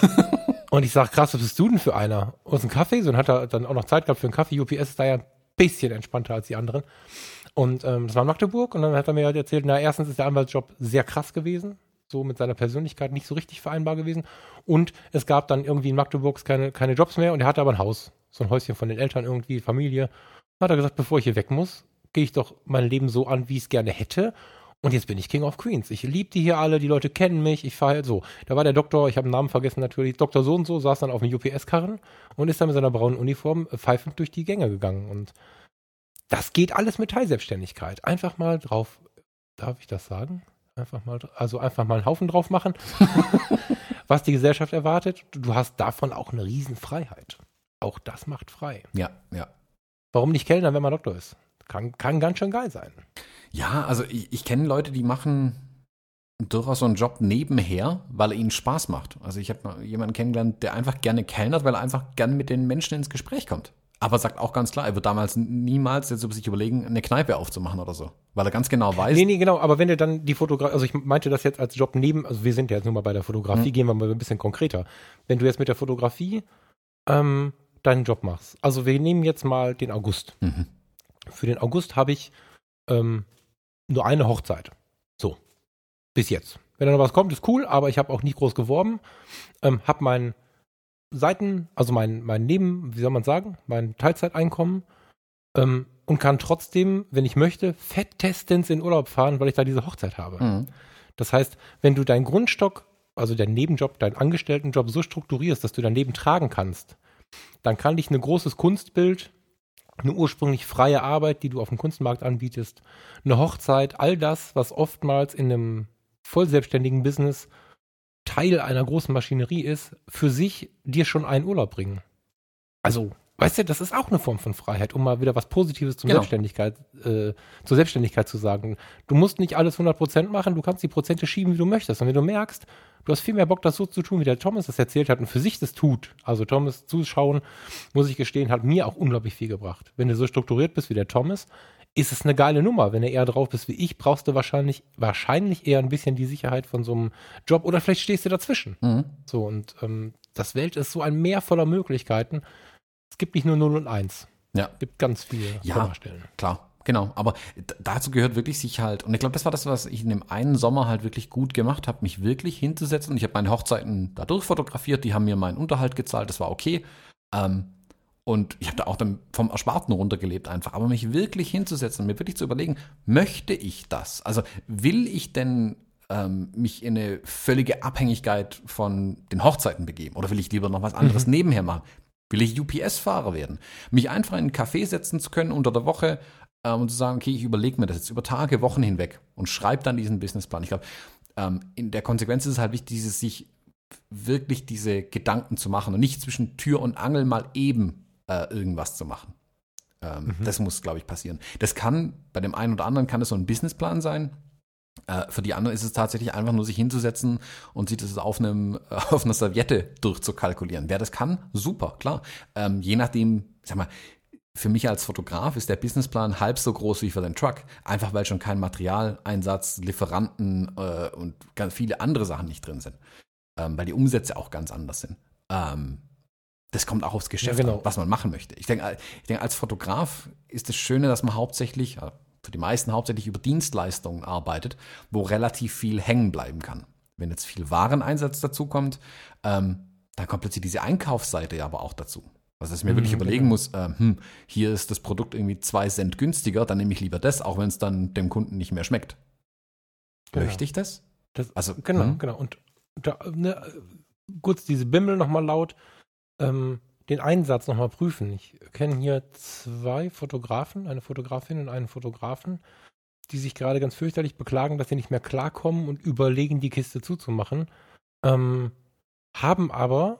und ich sag, krass, was bist du denn für einer? Aus einem Kaffee? So, und hat er dann auch noch Zeit gehabt für einen Kaffee. UPS ist da ja ein bisschen entspannter als die anderen. Und ähm, das war in Magdeburg und dann hat er mir halt erzählt, na, erstens ist der Anwaltsjob sehr krass gewesen so mit seiner Persönlichkeit nicht so richtig vereinbar gewesen. Und es gab dann irgendwie in Magdeburg keine, keine Jobs mehr und er hatte aber ein Haus. So ein Häuschen von den Eltern irgendwie, Familie. Dann hat er gesagt, bevor ich hier weg muss, gehe ich doch mein Leben so an, wie ich es gerne hätte. Und jetzt bin ich King of Queens. Ich liebe die hier alle, die Leute kennen mich, ich fahre halt so. Da war der Doktor, ich habe den Namen vergessen natürlich, Doktor so und so, saß dann auf dem UPS-Karren und ist dann mit seiner braunen Uniform äh, pfeifend durch die Gänge gegangen. Und das geht alles mit Teilselbstständigkeit. Einfach mal drauf, darf ich das sagen? Einfach mal, also einfach mal einen Haufen drauf machen, was die Gesellschaft erwartet. Du hast davon auch eine Riesenfreiheit. Auch das macht frei. Ja, ja. Warum nicht Kellner, wenn man Doktor ist? Kann, kann ganz schön geil sein. Ja, also ich, ich kenne Leute, die machen durchaus so einen Job nebenher, weil er ihnen Spaß macht. Also ich habe jemanden kennengelernt, der einfach gerne kellnert, weil er einfach gerne mit den Menschen ins Gespräch kommt. Aber sagt auch ganz klar, er wird damals niemals jetzt sich überlegen, eine Kneipe aufzumachen oder so. Weil er ganz genau weiß. Nee, nee, genau. Aber wenn du dann die Fotografie, also ich meinte das jetzt als Job neben, also wir sind ja jetzt nur mal bei der Fotografie, mhm. gehen wir mal ein bisschen konkreter. Wenn du jetzt mit der Fotografie ähm, deinen Job machst. Also wir nehmen jetzt mal den August. Mhm. Für den August habe ich ähm, nur eine Hochzeit. So. Bis jetzt. Wenn da noch was kommt, ist cool, aber ich habe auch nicht groß geworben. Ähm, habe mein Seiten, also mein, mein Neben, wie soll man sagen, mein Teilzeiteinkommen ähm, und kann trotzdem, wenn ich möchte, fetttestens in Urlaub fahren, weil ich da diese Hochzeit habe. Mhm. Das heißt, wenn du deinen Grundstock, also deinen Nebenjob, deinen Angestelltenjob so strukturierst, dass du daneben tragen kannst, dann kann dich ein großes Kunstbild eine ursprünglich freie Arbeit, die du auf dem Kunstmarkt anbietest, eine Hochzeit, all das, was oftmals in einem voll selbstständigen Business Teil einer großen Maschinerie ist, für sich dir schon einen Urlaub bringen. Also, weißt du, das ist auch eine Form von Freiheit, um mal wieder was Positives zur, genau. Selbstständigkeit, äh, zur Selbstständigkeit zu sagen. Du musst nicht alles 100% machen, du kannst die Prozente schieben, wie du möchtest. Und wenn du merkst, du hast viel mehr Bock, das so zu tun, wie der Thomas das erzählt hat und für sich das tut. Also Thomas zuschauen, muss ich gestehen, hat mir auch unglaublich viel gebracht. Wenn du so strukturiert bist wie der Thomas, ist es eine geile Nummer. Wenn du eher drauf bist wie ich, brauchst du wahrscheinlich, wahrscheinlich eher ein bisschen die Sicherheit von so einem Job oder vielleicht stehst du dazwischen. Mhm. So, und ähm, das Welt ist so ein Meer voller Möglichkeiten. Es gibt nicht nur 0 und 1. Ja. Es gibt ganz viele ja, Klar. Genau, aber dazu gehört wirklich sich halt, und ich glaube, das war das, was ich in dem einen Sommer halt wirklich gut gemacht habe, mich wirklich hinzusetzen. Ich habe meine Hochzeiten dadurch fotografiert, die haben mir meinen Unterhalt gezahlt, das war okay. Ähm, und ich habe da auch dann vom Ersparten runtergelebt einfach. Aber mich wirklich hinzusetzen, mir wirklich zu überlegen, möchte ich das? Also will ich denn ähm, mich in eine völlige Abhängigkeit von den Hochzeiten begeben? Oder will ich lieber noch was anderes mhm. nebenher machen? Will ich UPS-Fahrer werden? Mich einfach in einen Café setzen zu können unter der Woche, ähm, und zu sagen, okay, ich überlege mir das jetzt über Tage, Wochen hinweg und schreibe dann diesen Businessplan. Ich glaube, ähm, in der Konsequenz ist es halt wichtig, dieses, sich wirklich diese Gedanken zu machen und nicht zwischen Tür und Angel mal eben äh, irgendwas zu machen. Ähm, mhm. Das muss, glaube ich, passieren. Das kann, bei dem einen oder anderen kann es so ein Businessplan sein. Äh, für die anderen ist es tatsächlich einfach nur sich hinzusetzen und sich das auf, einem, auf einer Serviette durchzukalkulieren. Wer das kann, super, klar. Ähm, je nachdem, sag mal, für mich als Fotograf ist der Businessplan halb so groß wie für den Truck, einfach weil schon kein Materialeinsatz, Lieferanten äh, und ganz viele andere Sachen nicht drin sind, ähm, weil die Umsätze auch ganz anders sind. Ähm, das kommt auch aufs Geschäft ja, genau. an, was man machen möchte. Ich denke, ich denke, als Fotograf ist das Schöne, dass man hauptsächlich, für die meisten hauptsächlich über Dienstleistungen arbeitet, wo relativ viel hängen bleiben kann. Wenn jetzt viel Wareneinsatz dazu kommt, ähm, dann kommt plötzlich diese Einkaufsseite ja aber auch dazu. Also, dass ich mir mhm, wirklich überlegen genau. muss, äh, hm, hier ist das Produkt irgendwie zwei Cent günstiger, dann nehme ich lieber das, auch wenn es dann dem Kunden nicht mehr schmeckt. Genau. Möchte ich das? das also, genau, hm? genau. Und da, ne, kurz diese Bimmel nochmal laut, ähm, den Einsatz nochmal prüfen. Ich kenne hier zwei Fotografen, eine Fotografin und einen Fotografen, die sich gerade ganz fürchterlich beklagen, dass sie nicht mehr klarkommen und überlegen, die Kiste zuzumachen. Ähm, haben aber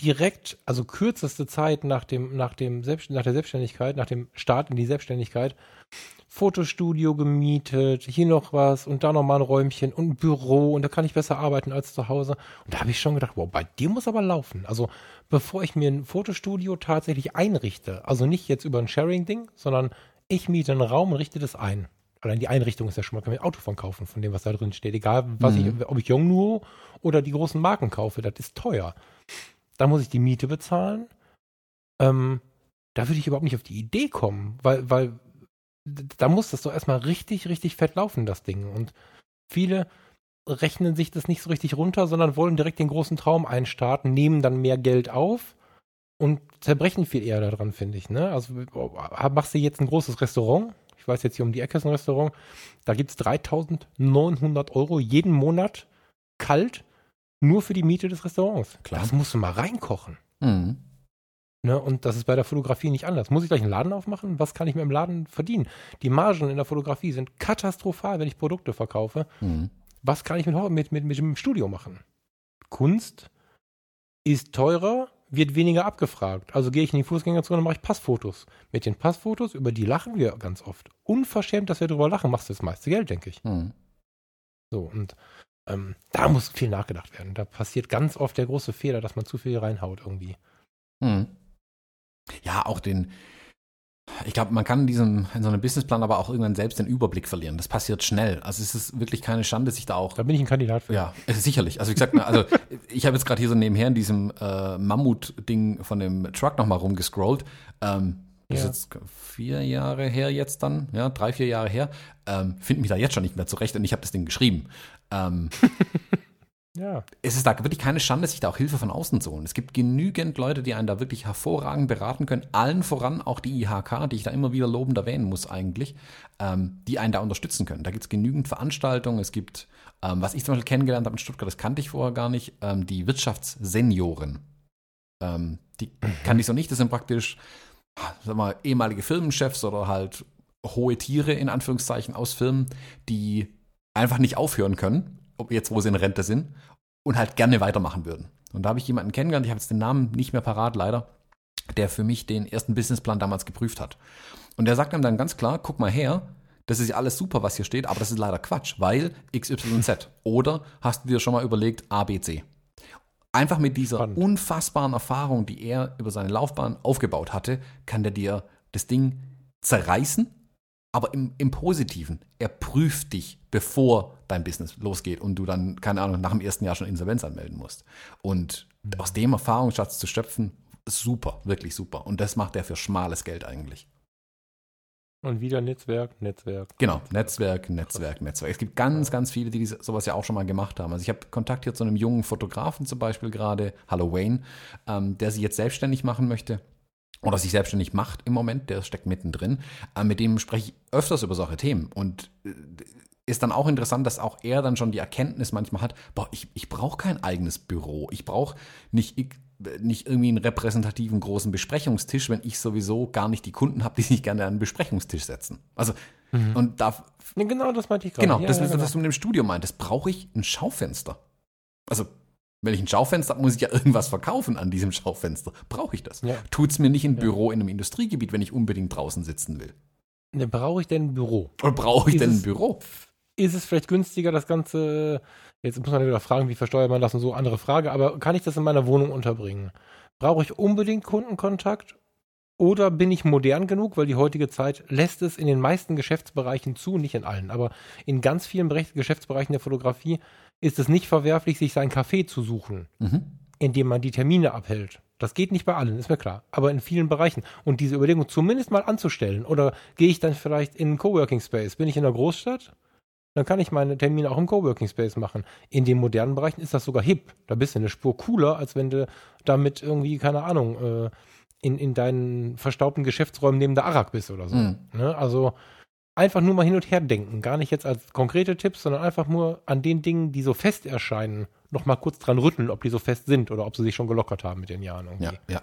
direkt, also kürzeste Zeit nach dem, nach dem Selbst, nach der Selbstständigkeit, nach dem Start in die Selbstständigkeit, Fotostudio gemietet, hier noch was und da nochmal ein Räumchen und ein Büro und da kann ich besser arbeiten als zu Hause. Und da habe ich schon gedacht, wow, bei dir muss aber laufen. Also bevor ich mir ein Fotostudio tatsächlich einrichte, also nicht jetzt über ein Sharing-Ding, sondern ich miete einen Raum und richte das ein. Allein die Einrichtung ist ja schon mal, kann man ein Auto von kaufen, von dem, was da drin steht. Egal, was mhm. ich, ob ich Yongnuo oder die großen Marken kaufe, das ist teuer. Da muss ich die Miete bezahlen. Ähm, da würde ich überhaupt nicht auf die Idee kommen, weil, weil da muss das doch erstmal richtig, richtig fett laufen, das Ding. Und viele rechnen sich das nicht so richtig runter, sondern wollen direkt den großen Traum einstarten, nehmen dann mehr Geld auf und zerbrechen viel eher daran, finde ich. Ne? Also machst du jetzt ein großes Restaurant? ich weiß jetzt hier um die Ecke ist ein Restaurant, da gibt es 3900 Euro jeden Monat kalt nur für die Miete des Restaurants. Klar. Das musst du mal reinkochen. Mhm. Ne? Und das ist bei der Fotografie nicht anders. Muss ich gleich einen Laden aufmachen? Was kann ich mir im Laden verdienen? Die Margen in der Fotografie sind katastrophal, wenn ich Produkte verkaufe. Mhm. Was kann ich mit, mit, mit, mit dem Studio machen? Kunst ist teurer, wird weniger abgefragt. Also gehe ich in die Fußgängerzone und mache ich Passfotos. Mit den Passfotos, über die lachen wir ganz oft. Unverschämt, dass wir drüber lachen, machst du das meiste Geld, denke ich. Mhm. So, und ähm, da muss viel nachgedacht werden. Da passiert ganz oft der große Fehler, dass man zu viel reinhaut irgendwie. Mhm. Ja, auch den, ich glaube, man kann in diesem, in so einem Businessplan aber auch irgendwann selbst den Überblick verlieren. Das passiert schnell. Also es ist wirklich keine Schande, sich da auch. Da bin ich ein Kandidat für. Ja, sicherlich. Also wie gesagt, also ich habe jetzt gerade hier so nebenher in diesem äh, Mammut-Ding von dem Truck nochmal rumgescrollt. Ähm, das Ja. ist jetzt vier Jahre her jetzt dann, ja, drei, vier Jahre her. Ähm, Finde mich da jetzt schon nicht mehr zurecht und ich habe das Ding geschrieben. Ähm, Ja. es ist da wirklich keine Schande, sich da auch Hilfe von außen zu holen. Es gibt genügend Leute, die einen da wirklich hervorragend beraten können. Allen voran auch die IHK, die ich da immer wieder lobend erwähnen muss eigentlich, ähm, die einen da unterstützen können. Da gibt es genügend Veranstaltungen. Es gibt, ähm, was ich zum Beispiel kennengelernt habe in Stuttgart, das kannte ich vorher gar nicht, ähm, die Wirtschaftssenioren. Ähm, die kannte ich so nicht. Das sind praktisch, sag mal, ehemalige Firmenchefs oder halt hohe Tiere in Anführungszeichen aus Firmen, die einfach nicht aufhören können, ob jetzt wo sie in Rente sind und halt gerne weitermachen würden. Und da habe ich jemanden kennengelernt, ich habe jetzt den Namen nicht mehr parat, leider, der für mich den ersten Businessplan damals geprüft hat. Und der sagt einem dann ganz klar, guck mal her, das ist ja alles super, was hier steht, aber das ist leider Quatsch, weil XYZ. Oder hast du dir schon mal überlegt ABC? Einfach mit dieser Spannend. unfassbaren Erfahrung, die er über seine Laufbahn aufgebaut hatte, kann der dir das Ding zerreißen, aber im, im Positiven. Er prüft dich, bevor dein Business losgeht und du dann, keine Ahnung, nach dem ersten Jahr schon Insolvenz anmelden musst. Und aus dem Erfahrungsschatz zu schöpfen, super, wirklich super. Und das macht er für schmales Geld eigentlich. Und wieder Netzwerk, Netzwerk. Genau, Netzwerk, Netzwerk, Netzwerk. Es gibt ganz, ganz viele, die sowas ja auch schon mal gemacht haben. Also ich habe Kontakt hier zu einem jungen Fotografen zum Beispiel gerade, Hallo Wayne, ähm, der sich jetzt selbstständig machen möchte oder sich selbstständig macht im Moment, der steckt mittendrin. Äh, mit dem spreche ich öfters über solche Themen und äh, ist dann auch interessant, dass auch er dann schon die Erkenntnis manchmal hat, boah, ich, ich brauche kein eigenes Büro. Ich brauche nicht, ich- nicht irgendwie einen repräsentativen großen Besprechungstisch, wenn ich sowieso gar nicht die Kunden habe, die sich gerne an einen Besprechungstisch setzen. Also, und da Ja, genau, das meinte ich gerade. Genau, ja, das ja, ist, genau. was du mit dem Studio meintest. Brauche ich ein Schaufenster? Also, wenn ich ein Schaufenster habe, muss ich ja irgendwas verkaufen an diesem Schaufenster. Brauche ich das? Ja. Tut's mir nicht ein Büro in einem Industriegebiet, wenn ich unbedingt draußen sitzen will? Ne, brauche ich denn ein Büro? Oder brauche ich denn ein Dieses- Büro? Ist es vielleicht günstiger, das Ganze, jetzt muss man wieder fragen, wie versteuert man das und so, andere Frage, aber kann ich das in meiner Wohnung unterbringen? Brauche ich unbedingt Kundenkontakt? Oder bin ich modern genug, weil die heutige Zeit lässt es in den meisten Geschäftsbereichen zu, nicht in allen, aber in ganz vielen Bereich- Geschäftsbereichen der Fotografie ist es nicht verwerflich, sich sein Café zu suchen, Mhm. indem man die Termine abhält. Das geht nicht bei allen, ist mir klar, aber in vielen Bereichen. Und diese Überlegung zumindest mal anzustellen. Oder gehe ich dann vielleicht in einen Coworking Space? Bin ich in einer Großstadt? Dann kann ich meine Termine auch im Coworking Space machen. In den modernen Bereichen ist das sogar hip. Da bist du eine Spur cooler, als wenn du damit irgendwie, keine Ahnung, äh, in, in deinen verstaubten Geschäftsräumen neben der Arak bist oder so. Mhm. Ne? Also einfach nur mal hin und her denken. Gar nicht jetzt als konkrete Tipps, sondern einfach nur an den Dingen, die so fest erscheinen, noch mal kurz dran rütteln, ob die so fest sind oder ob sie sich schon gelockert haben mit den Jahren irgendwie. Ja, ja.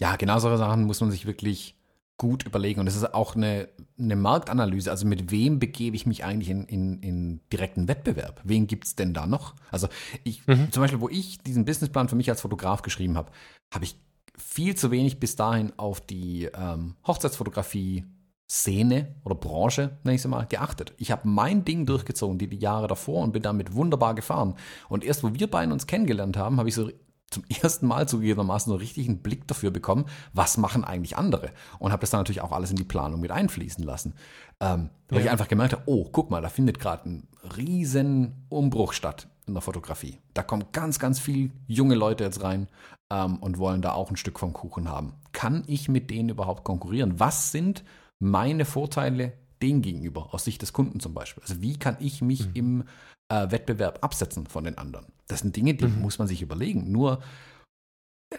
Ja, genau solche Sachen muss man sich wirklich gut überlegen. Und das ist auch eine, eine Marktanalyse. Also mit wem begebe ich mich eigentlich in, in, in direkten Wettbewerb? Wen gibt's denn da noch? Also ich, Mhm. zum Beispiel, wo ich diesen Businessplan für mich als Fotograf geschrieben habe, habe ich viel zu wenig bis dahin auf die ähm, Hochzeitsfotografie Szene oder Branche, nenne ich sie mal, geachtet. Ich habe mein Ding durchgezogen, die, die Jahre davor und bin damit wunderbar gefahren. Und erst, wo wir beiden uns kennengelernt haben, habe ich so zum ersten Mal zugegebenermaßen so richtig einen Blick dafür bekommen, was machen eigentlich andere. Und habe das dann natürlich auch alles in die Planung mit einfließen lassen. Ähm, weil Ja. ich einfach gemerkt habe, oh, guck mal, da findet gerade ein riesen Umbruch statt in der Fotografie. Da kommen ganz, ganz viel junge Leute jetzt rein ähm, und wollen da auch ein Stück vom Kuchen haben. Kann ich mit denen überhaupt konkurrieren? Was sind meine Vorteile denen gegenüber, aus Sicht des Kunden zum Beispiel? Also wie kann ich mich im äh, Wettbewerb absetzen von den anderen? Das sind Dinge, die Mhm. muss man sich überlegen. Nur,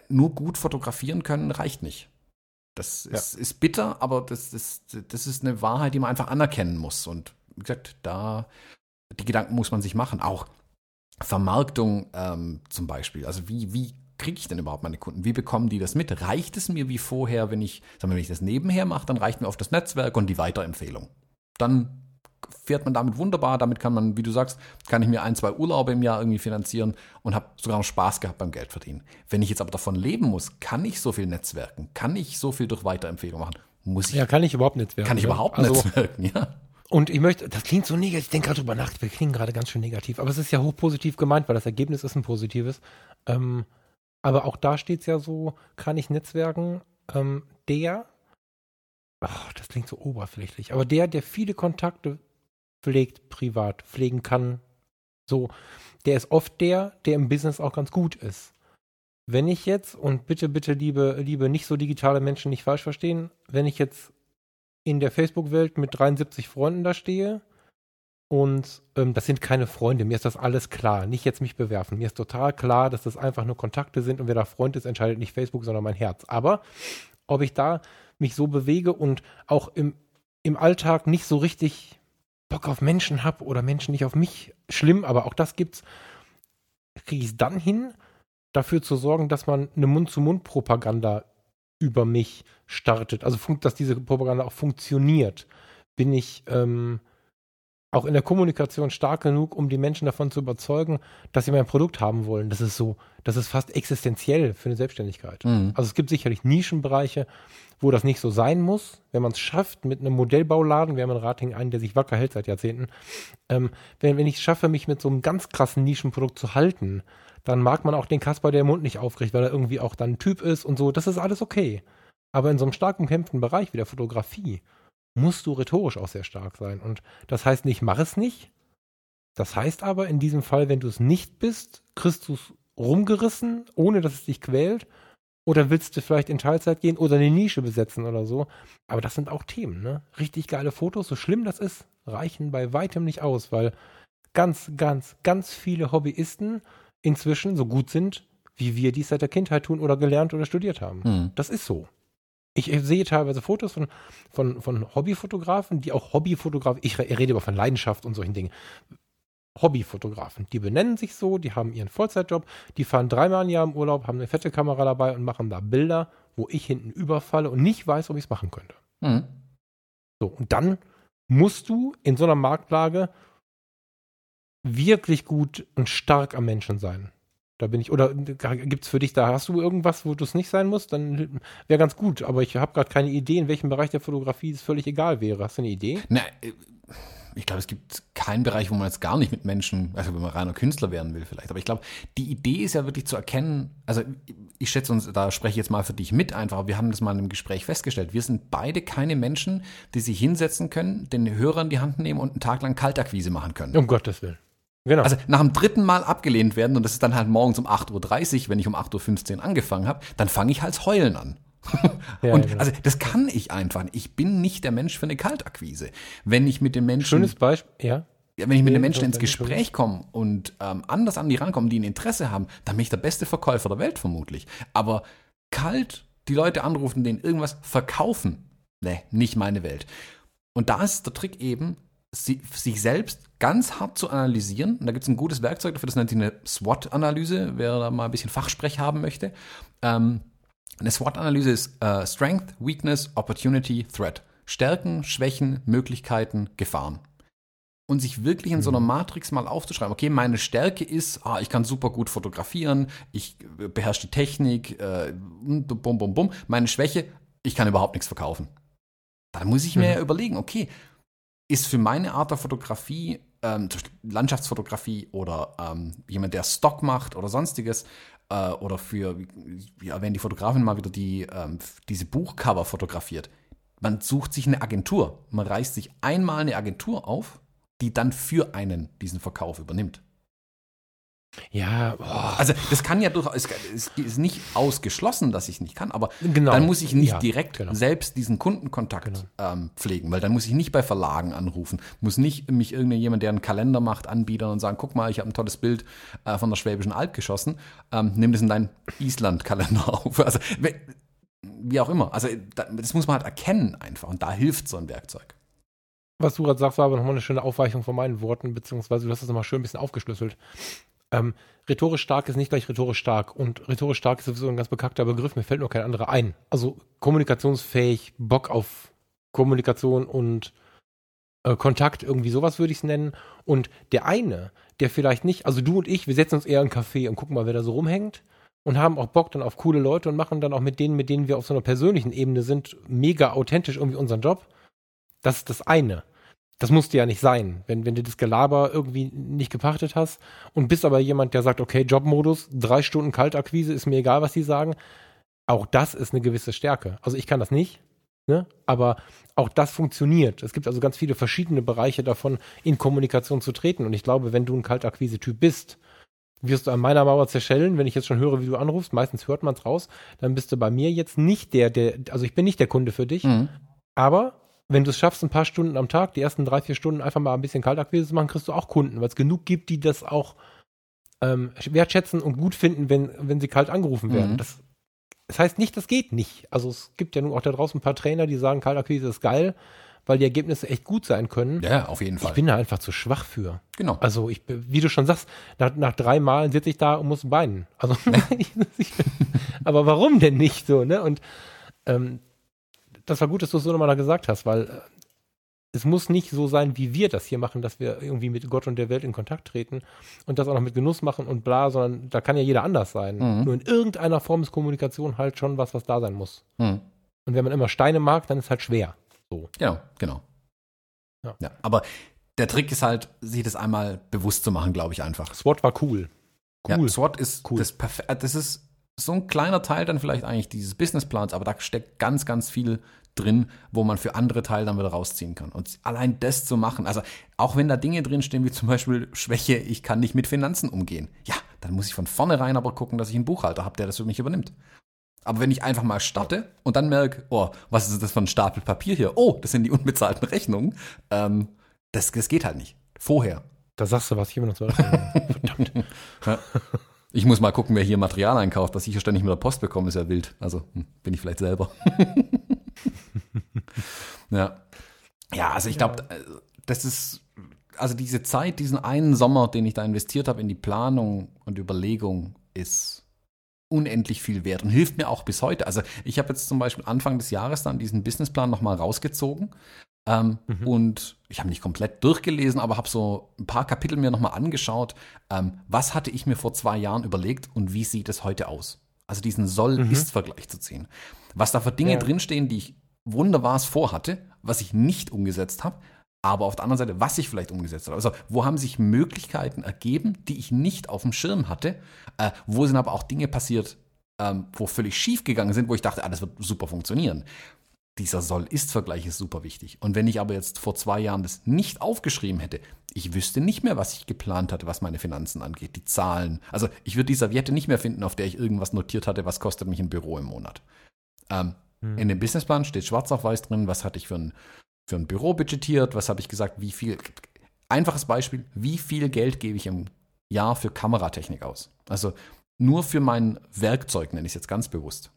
nur gut fotografieren können reicht nicht. Das ist, ja. ist bitter, aber das, das, das ist eine Wahrheit, die man einfach anerkennen muss. Und wie gesagt, da die Gedanken muss man sich machen. Auch Vermarktung ähm, zum Beispiel. Also wie, wie kriege ich denn überhaupt meine Kunden? Wie bekommen die das mit? Reicht es mir wie vorher, wenn ich, sagen wir, wenn ich das nebenher mache, dann reicht mir oft das Netzwerk und die Weiterempfehlung. Dann fährt man damit wunderbar. Damit kann man, wie du sagst, kann ich mir ein, zwei Urlaube im Jahr irgendwie finanzieren und habe sogar noch Spaß gehabt beim Geld verdienen. Wenn ich jetzt aber davon leben muss, kann ich so viel netzwerken? Kann ich so viel durch Weiterempfehlung machen? Muss ich? Ja, kann ich überhaupt netzwerken. Kann ich überhaupt also, netzwerken, ja. Und ich möchte, das klingt so negativ, ich denke gerade drüber nach, wir klingen gerade ganz schön negativ, aber es ist ja hochpositiv gemeint, weil das Ergebnis ist ein positives. Ähm, aber auch da steht es ja so, kann ich netzwerken, ähm, der, ach, das klingt so oberflächlich, aber der, der viele Kontakte pflegt privat, pflegen kann. So, der ist oft der, der im Business auch ganz gut ist. Wenn ich jetzt, und bitte, bitte, liebe, liebe nicht so digitale Menschen nicht falsch verstehen, wenn ich jetzt in der Facebook-Welt mit 73 Freunden da stehe und ähm, das sind keine Freunde, mir ist das alles klar, nicht jetzt mich bewerfen. Mir ist total klar, dass das einfach nur Kontakte sind und wer da Freund ist, entscheidet nicht Facebook, sondern mein Herz. Aber ob ich da mich so bewege und auch im, im Alltag nicht so richtig Bock auf Menschen habe oder Menschen nicht auf mich, schlimm, aber auch das gibt's, kriege ich es dann hin, dafür zu sorgen, dass man eine Mund-zu-Mund-Propaganda über mich startet. Also, dass diese Propaganda auch funktioniert. Bin ich ähm, auch in der Kommunikation stark genug, um die Menschen davon zu überzeugen, dass sie mein Produkt haben wollen. Das ist so, das ist fast existenziell für eine Selbstständigkeit. Mhm. Also es gibt sicherlich Nischenbereiche, wo das nicht so sein muss. Wenn man es schafft, mit einem Modellbauladen, wir haben in Rating einen, der sich wacker hält seit Jahrzehnten, ähm, wenn, wenn ich es schaffe, mich mit so einem ganz krassen Nischenprodukt zu halten, dann mag man auch den Kasper, der den Mund nicht aufricht, weil er irgendwie auch dann ein Typ ist und so. Das ist alles okay. Aber in so einem stark umkämpften Bereich wie der Fotografie, musst du rhetorisch auch sehr stark sein. Und das heißt nicht, mach es nicht. Das heißt aber in diesem Fall, wenn du es nicht bist, kriegst du es rumgerissen, ohne dass es dich quält. Oder willst du vielleicht in Teilzeit gehen oder eine Nische besetzen oder so. Aber das sind auch Themen, ne? Richtig geile Fotos, so schlimm das ist, reichen bei weitem nicht aus, weil ganz, ganz, ganz viele Hobbyisten inzwischen so gut sind, wie wir dies seit der Kindheit tun oder gelernt oder studiert haben. Mhm. Das ist so. Ich sehe teilweise Fotos von, von, von Hobbyfotografen, die auch Hobbyfotografen, ich rede aber von Leidenschaft und solchen Dingen. Hobbyfotografen, die benennen sich so, die haben ihren Vollzeitjob, die fahren dreimal im Jahr im Urlaub, haben eine fette Kamera dabei und machen da Bilder, wo ich hinten überfalle und nicht weiß, ob ich es machen könnte. Mhm. So, und dann musst du in so einer Marktlage wirklich gut und stark am Menschen sein. Da bin ich, oder gibt es für dich da, hast du irgendwas, wo du es nicht sein musst? Dann wäre ganz gut, aber ich habe gerade keine Idee, in welchem Bereich der Fotografie es völlig egal wäre. Hast du eine Idee? Na, äh, ich glaube, es gibt keinen Bereich, wo man jetzt gar nicht mit Menschen, also wenn man reiner Künstler werden will vielleicht, aber ich glaube, die Idee ist ja wirklich zu erkennen, also ich schätze uns, da spreche ich jetzt mal für dich mit einfach, wir haben das mal in einem Gespräch festgestellt, wir sind beide keine Menschen, die sich hinsetzen können, den Hörer in die Hand nehmen und einen Tag lang Kaltakquise machen können. Um Gottes Willen. Genau. Also nach dem dritten Mal abgelehnt werden, und das ist dann halt morgens um 8.30 Uhr, wenn ich um 8.15 Uhr angefangen habe, dann fange ich halt heulen an. ja, und genau. also das kann ich einfach. Ich bin nicht der Mensch für eine Kaltakquise. Wenn ich mit den Menschen. Schönes Beispiel, ja. Wenn ich mit den Menschen ins Gespräch komme und ähm, anders an die rankomme, die ein Interesse haben, dann bin ich der beste Verkäufer der Welt vermutlich. Aber kalt die Leute anrufen, denen irgendwas verkaufen, ne, nicht meine Welt. Und da ist der Trick eben, sie, sich selbst ganz hart zu analysieren. Und da gibt es ein gutes Werkzeug dafür, das nennt sich eine SWOT-Analyse, wer da mal ein bisschen Fachsprech haben möchte. Ähm, eine SWOT-Analyse ist äh, Strength, Weakness, Opportunity, Threat. Stärken, Schwächen, Möglichkeiten, Gefahren. Und sich wirklich in so einer mhm. Matrix mal aufzuschreiben, okay, meine Stärke ist, ah, ich kann super gut fotografieren, ich beherrsche die Technik, äh, bum, bum, bum. Meine Schwäche, ich kann überhaupt nichts verkaufen. Da muss ich mir mhm. überlegen, okay, ist für meine Art der Fotografie, ähm, Landschaftsfotografie oder ähm, jemand, der Stock macht oder sonstiges, äh, oder für, ja, wenn die Fotografin mal wieder die, ähm, diese Buchcover fotografiert, man sucht sich eine Agentur. Man reißt sich einmal eine Agentur auf, die dann für einen diesen Verkauf übernimmt. Ja, boah. also das kann ja durchaus, es ist nicht ausgeschlossen, dass ich nicht kann, aber genau. dann muss ich nicht ja, direkt genau. selbst diesen Kundenkontakt genau. ähm, pflegen, weil dann muss ich nicht bei Verlagen anrufen, muss nicht mich irgendjemand, der einen Kalender macht, anbieten und sagen, guck mal, ich habe ein tolles Bild äh, von der Schwäbischen Alb geschossen, ähm, nimm das in deinen Island-Kalender auf. Also wie auch immer. Also das muss man halt erkennen einfach und da hilft so ein Werkzeug. Was du gerade sagst, war aber nochmal eine schöne Aufweichung von meinen Worten, beziehungsweise du hast das nochmal schön ein bisschen aufgeschlüsselt. Ähm, rhetorisch stark ist nicht gleich rhetorisch stark und rhetorisch stark ist sowieso ein ganz bekannter Begriff, mir fällt nur kein anderer ein. Also kommunikationsfähig, Bock auf Kommunikation und äh, Kontakt, irgendwie sowas würde ich es nennen. Und der eine, der vielleicht nicht, also du und ich, wir setzen uns eher in einen Café und gucken mal, wer da so rumhängt und haben auch Bock dann auf coole Leute und machen dann auch mit denen, mit denen wir auf so einer persönlichen Ebene sind, mega authentisch irgendwie unseren Job. Das ist das eine. Das musste ja nicht sein, wenn, wenn du das Gelaber irgendwie nicht gepachtet hast und bist aber jemand, der sagt, okay, Jobmodus, drei Stunden Kaltakquise, ist mir egal, was die sagen. Auch das ist eine gewisse Stärke. Also ich kann das nicht, ne? aber auch das funktioniert. Es gibt also ganz viele verschiedene Bereiche davon, in Kommunikation zu treten. Und ich glaube, wenn du ein Kaltakquise-Typ bist, wirst du an meiner Mauer zerschellen, wenn ich jetzt schon höre, wie du anrufst. Meistens hört man es raus. Dann bist du bei mir jetzt nicht der, der, also ich bin nicht der Kunde für dich. Mhm. Aber wenn du es schaffst, ein paar Stunden am Tag, die ersten drei, vier Stunden einfach mal ein bisschen Kaltakquise zu machen, kriegst du auch Kunden, weil es genug gibt, die das auch ähm, wertschätzen und gut finden, wenn, wenn sie kalt angerufen werden. Mhm. Das, das heißt nicht, das geht nicht. Also es gibt ja nun auch da draußen ein paar Trainer, die sagen, Kaltakquise ist geil weil die Ergebnisse echt gut sein können. Ja, auf jeden Fall. Ich bin da einfach zu schwach für. Genau. Also ich, wie du schon sagst, nach, nach drei Malen sitze ich da und muss weinen. Also, aber warum denn nicht so, ne? Und ähm, das war gut, dass du es so nochmal gesagt hast, weil äh, es muss nicht so sein, wie wir das hier machen, dass wir irgendwie mit Gott und der Welt in Kontakt treten und das auch noch mit Genuss machen und bla, sondern da kann ja jeder anders sein. Mhm. Nur in irgendeiner Form ist Kommunikation halt schon was, was da sein muss. Mhm. Und wenn man immer Steine mag, dann ist halt schwer. So. Genau, genau. Ja. ja. Aber der Trick ist halt, sich das einmal bewusst zu machen, glaube ich einfach. SWAT war cool. Cool. Ja, SWAT ist cool. das perfekt. Das ist so ein kleiner Teil dann vielleicht eigentlich dieses Businessplans, aber da steckt ganz, ganz viel drin, wo man für andere Teile dann wieder rausziehen kann. Und allein das zu machen, also auch wenn da Dinge drinstehen, wie zum Beispiel Schwäche, ich kann nicht mit Finanzen umgehen. Ja, dann muss ich von vornherein aber gucken, dass ich einen Buchhalter habe, der das für mich übernimmt. Aber wenn ich einfach mal starte und dann merke, oh, was ist das für ein Stapel Papier hier? Oh, das sind die unbezahlten Rechnungen. Ähm, das, das geht halt nicht. Vorher. Da sagst du was, hier noch zu Verdammt. Ich muss mal gucken, wer hier Material einkauft. Was ich hier ständig mit der Post bekomme, ist ja wild. Also hm, bin ich vielleicht selber. ja. Ja, also ich glaube, äh, das ist, also diese Zeit, diesen einen Sommer, den ich da investiert habe in die Planung und Überlegung, ist unendlich viel wert und hilft mir auch bis heute. Also ich habe jetzt zum Beispiel Anfang des Jahres dann diesen Businessplan nochmal rausgezogen ähm, mhm. und ich habe nicht komplett durchgelesen, aber habe so ein paar Kapitel mir nochmal angeschaut. Ähm, was hatte ich mir vor zwei Jahren überlegt und wie sieht es heute aus? Also diesen Soll-Ist-Vergleich mhm. zu ziehen. Was da für Dinge ja. drinstehen, die ich wunderbares vorhatte, was ich nicht umgesetzt habe, aber auf der anderen Seite, was ich vielleicht umgesetzt habe. Also, wo haben sich Möglichkeiten ergeben, die ich nicht auf dem Schirm hatte? Äh, wo sind aber auch Dinge passiert, ähm, wo völlig schief gegangen sind, wo ich dachte, ah, das wird super funktionieren. Dieser Soll-Ist-Vergleich ist super wichtig. Und wenn ich aber jetzt vor zwei Jahren das nicht aufgeschrieben hätte, ich wüsste nicht mehr, was ich geplant hatte, was meine Finanzen angeht, die Zahlen. Also ich würde die Serviette nicht mehr finden, auf der ich irgendwas notiert hatte, was kostet mich ein Büro im Monat. Ähm, hm. In dem Businessplan steht schwarz auf weiß drin, was hatte ich für ein für ein Büro budgetiert, was habe ich gesagt, wie viel, einfaches Beispiel, wie viel Geld gebe ich im Jahr für Kameratechnik aus? Also nur für mein Werkzeug, nenne ich es jetzt ganz bewusst,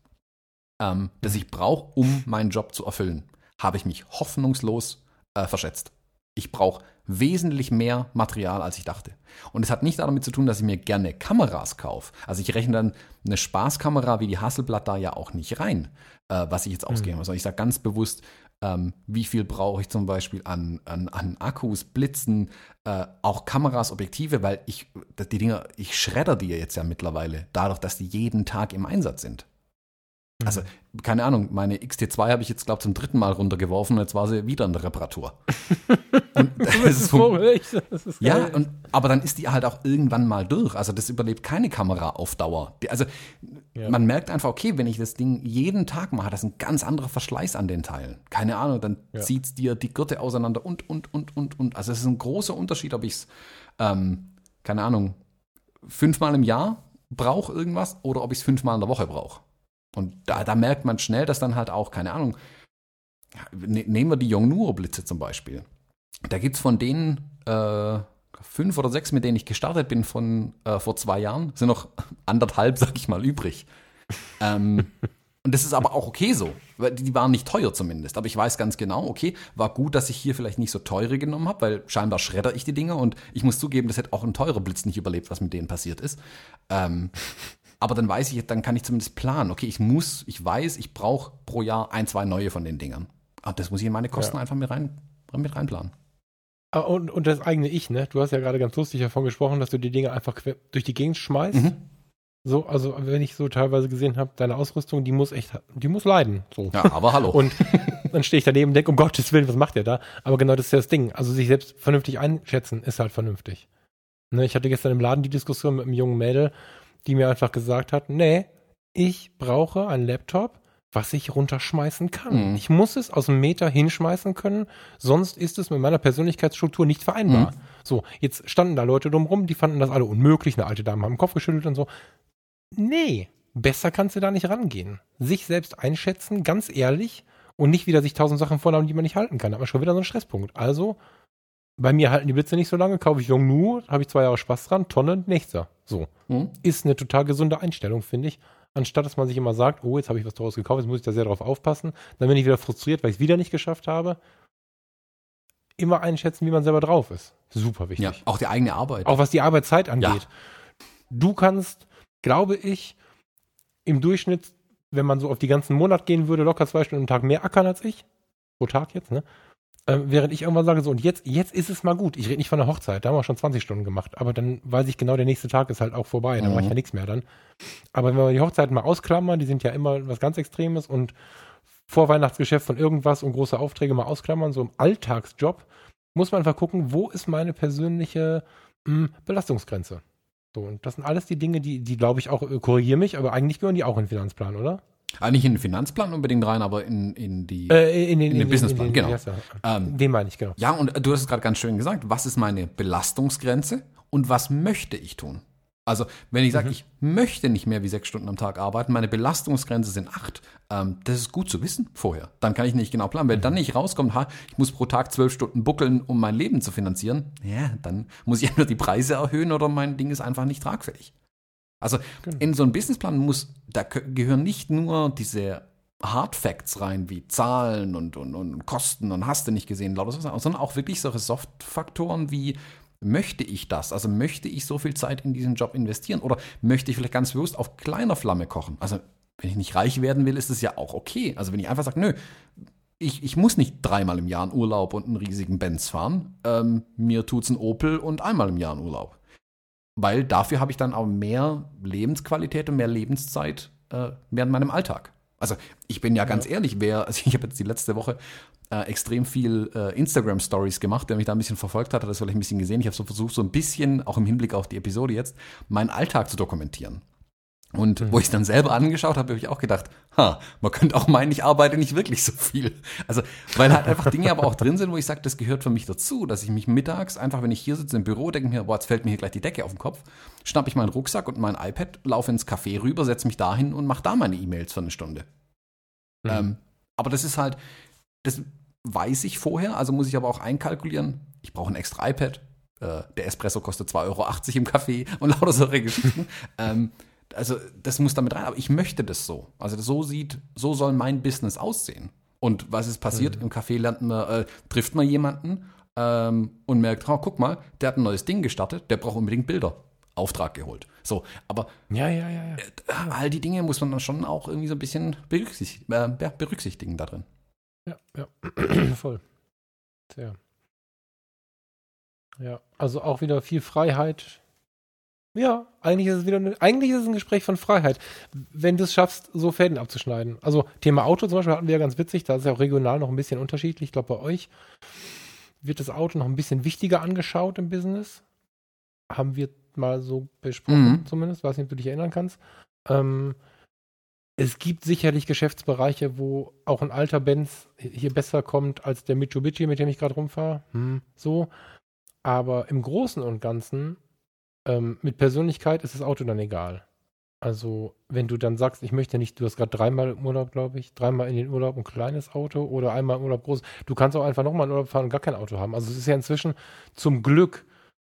ähm, das ich brauche, um meinen Job zu erfüllen, habe ich mich hoffnungslos äh, verschätzt. Ich brauche wesentlich mehr Material, als ich dachte. Und es hat nicht damit zu tun, dass ich mir gerne Kameras kaufe. Also ich rechne dann eine Spaßkamera wie die Hasselblatt da ja auch nicht rein, äh, was ich jetzt ausgeben muss. Mhm. Also ich sage ganz bewusst, ähm, wie viel brauche ich zum Beispiel an, an, an Akkus, Blitzen, äh, auch Kameras, Objektive, weil ich, die Dinger, ich schredder die jetzt ja mittlerweile, dadurch, dass die jeden Tag im Einsatz sind. Also, mhm. keine Ahnung, meine XT2 habe ich jetzt, glaube ich, zum dritten Mal runtergeworfen und jetzt war sie wieder in der Reparatur. und das ist so, das ist ja, und, aber dann ist die halt auch irgendwann mal durch. Also, das überlebt keine Kamera auf Dauer. Die, also, ja. man merkt einfach, okay, wenn ich das Ding jeden Tag mache, das ist ein ganz anderer Verschleiß an den Teilen. Keine Ahnung, dann ja. zieht es dir die Gürtel auseinander und, und, und, und, und. Also, es ist ein großer Unterschied, ob ich es, ähm, keine Ahnung, fünfmal im Jahr brauche irgendwas oder ob ich es fünfmal in der Woche brauche. Und da, da merkt man schnell, dass dann halt auch, keine Ahnung, ne, nehmen wir die Yongnuo-Blitze zum Beispiel. Da gibt es von denen äh, fünf oder sechs, mit denen ich gestartet bin von äh, vor zwei Jahren, sind noch anderthalb, sag ich mal, übrig. ähm, Und das ist aber auch okay so, weil die waren nicht teuer zumindest. Aber ich weiß ganz genau, okay, war gut, dass ich hier vielleicht nicht so teure genommen habe, weil scheinbar schredder ich die Dinger und ich muss zugeben, das hätte auch ein teurer Blitz nicht überlebt, was mit denen passiert ist. Ähm, aber dann weiß ich, dann kann ich zumindest planen. Okay, ich muss, ich weiß, ich brauche pro Jahr ein, zwei neue von den Dingern. Und das muss ich in meine Kosten ja. einfach mit, rein, mit reinplanen. Ah, und, und das eigene Ich, ne? Du hast ja gerade ganz lustig davon gesprochen, dass du die Dinge einfach durch die Gegend schmeißt. Mhm. So, also wenn ich so teilweise gesehen habe, deine Ausrüstung, die muss echt, die muss leiden. So. Ja, aber hallo. Und dann stehe ich daneben und denke, um Gottes Willen, was macht der da? Aber genau das ist ja das Ding. Also sich selbst vernünftig einschätzen ist halt vernünftig. Ne, ich hatte gestern im Laden die Diskussion mit einem jungen Mädel, die mir einfach gesagt hat, nee, ich brauche einen Laptop, was ich runterschmeißen kann. Mhm. Ich muss es aus dem Meter hinschmeißen können, sonst ist es mit meiner Persönlichkeitsstruktur nicht vereinbar. Mhm. So, jetzt standen da Leute drumrum, die fanden das alle unmöglich. Eine alte Dame haben den Kopf geschüttelt und so. Nee, besser kannst du da nicht rangehen. Sich selbst einschätzen, ganz ehrlich, und nicht wieder sich tausend Sachen vornehmen, die man nicht halten kann. Da hat man schon wieder so einen Stresspunkt. Also, bei mir halten die Blitze nicht so lange, kaufe ich Yongnu, habe ich zwei Jahre Spaß dran, Tonne, nächster. So. Mhm. Ist eine total gesunde Einstellung, finde ich. Anstatt dass man sich immer sagt, oh, jetzt habe ich was daraus gekauft, jetzt muss ich da sehr drauf aufpassen. Dann bin ich wieder frustriert, weil ich es wieder nicht geschafft habe. Immer einschätzen, wie man selber drauf ist. Super wichtig. Ja, auch die eigene Arbeit. Auch was die Arbeitszeit angeht. Ja. Du kannst, glaube ich, im Durchschnitt, wenn man so auf die ganzen Monat gehen würde, locker zwei Stunden am Tag mehr ackern als ich. Pro Tag jetzt, ne? Ähm, während ich irgendwann sage, so, und jetzt, jetzt ist es mal gut. Ich rede nicht von der Hochzeit, da haben wir schon 20 Stunden gemacht. Aber dann weiß ich genau, der nächste Tag ist halt auch vorbei. Dann mhm. mache ich ja nichts mehr dann. Aber wenn wir die Hochzeiten mal ausklammern, die sind ja immer was ganz Extremes und Vorweihnachtsgeschäft von irgendwas und große Aufträge mal ausklammern, so im Alltagsjob, muss man einfach gucken, wo ist meine persönliche mh, hm, Belastungsgrenze. So, und das sind alles die Dinge, die, die glaube ich auch, äh, korrigiere mich, aber eigentlich gehören die auch in den Finanzplan, oder? Eigentlich in den Finanzplan unbedingt rein, aber in, in, die, äh, in, den, in, den Businessplan, in den, genau. Ähm, den meine ich, genau. Ja, und du hast es gerade ganz schön gesagt, was ist meine Belastungsgrenze und was möchte ich tun? Also, wenn ich sage, mhm. ich möchte nicht mehr wie sechs Stunden am Tag arbeiten, meine Belastungsgrenze sind acht, ähm, das ist gut zu wissen vorher. Dann kann ich nicht genau planen. Wenn mhm. dann nicht rauskommt, ha, ich muss pro Tag zwölf Stunden buckeln, um mein Leben zu finanzieren, ja, dann muss ich entweder die Preise erhöhen oder mein Ding ist einfach nicht tragfähig. Also genau. in so einen Businessplan muss, da gehören nicht nur diese Hard Facts rein, wie Zahlen und, und, und Kosten und hast du nicht gesehen, lauter so, sondern auch wirklich solche Soft-Faktoren wie möchte ich das? Also möchte ich so viel Zeit in diesen Job investieren oder möchte ich vielleicht ganz bewusst auf kleiner Flamme kochen? Also wenn ich nicht reich werden will, ist es ja auch okay. Also wenn ich einfach sage, nö, ich, ich muss nicht dreimal im Jahr in Urlaub und einen riesigen Benz fahren, ähm, mir tut's ein Opel und einmal im Jahr in Urlaub. Weil dafür habe ich dann auch mehr Lebensqualität und mehr Lebenszeit äh, während meinem Alltag. Also ich bin ja ganz ehrlich, wer, also ich habe jetzt die letzte Woche äh, extrem viel äh, Instagram-Stories gemacht, der mich da ein bisschen verfolgt hat, hat das vielleicht ein bisschen gesehen. Ich habe so versucht, so ein bisschen, auch im Hinblick auf die Episode jetzt, meinen Alltag zu dokumentieren. Und mhm. wo ich es dann selber angeschaut habe, habe ich auch gedacht, ha, man könnte auch meinen, ich arbeite nicht wirklich so viel. Also, weil halt einfach Dinge aber auch drin sind, wo ich sage, das gehört für mich dazu, dass ich mich mittags einfach, wenn ich hier sitze im Büro, denke mir, boah, jetzt fällt mir hier gleich die Decke auf den Kopf, schnapp ich meinen Rucksack und mein iPad, laufe ins Café rüber, setze mich dahin und mache da meine E-Mails für eine Stunde. Mhm. Ähm, aber das ist halt, das weiß ich vorher, also muss ich aber auch einkalkulieren, ich brauche ein extra iPad, äh, der Espresso kostet 2,80 Euro im Café und lauter solche Geschichten. ähm, also das muss damit rein, aber ich möchte das so. Also so sieht, so soll mein Business aussehen. Und was ist passiert? Mhm. Im Café lernt man, äh, trifft man jemanden ähm, und merkt, oh, guck mal, der hat ein neues Ding gestartet, der braucht unbedingt Bilder. Auftrag geholt. So, aber ja, ja, ja, ja. Äh, all die Dinge muss man dann schon auch irgendwie so ein bisschen berücksichtigen, äh, berücksichtigen da drin. Ja, ja, voll. Sehr. Ja, also auch wieder viel Freiheit, ja, eigentlich ist es wieder eine, eigentlich ist es ein Gespräch von Freiheit, wenn du es schaffst, so Fäden abzuschneiden. Also Thema Auto zum Beispiel hatten wir ja ganz witzig, da ist ja auch regional noch ein bisschen unterschiedlich. Ich glaube, bei euch wird das Auto noch ein bisschen wichtiger angeschaut im Business. Haben wir mal so besprochen, mhm. zumindest. Weiß nicht, ob du dich erinnern kannst. Ähm, es gibt sicherlich Geschäftsbereiche, wo auch ein alter Benz hier besser kommt als der Mitsubishi, mit dem ich gerade rumfahre. Hm, so. Aber im Großen und Ganzen ähm, mit Persönlichkeit ist das Auto dann egal. Also, wenn du dann sagst, ich möchte nicht, du hast gerade dreimal im Urlaub, glaube ich, dreimal in den Urlaub ein kleines Auto oder einmal im Urlaub groß. Du kannst auch einfach nochmal in Urlaub fahren und gar kein Auto haben. Also, es ist ja inzwischen zum Glück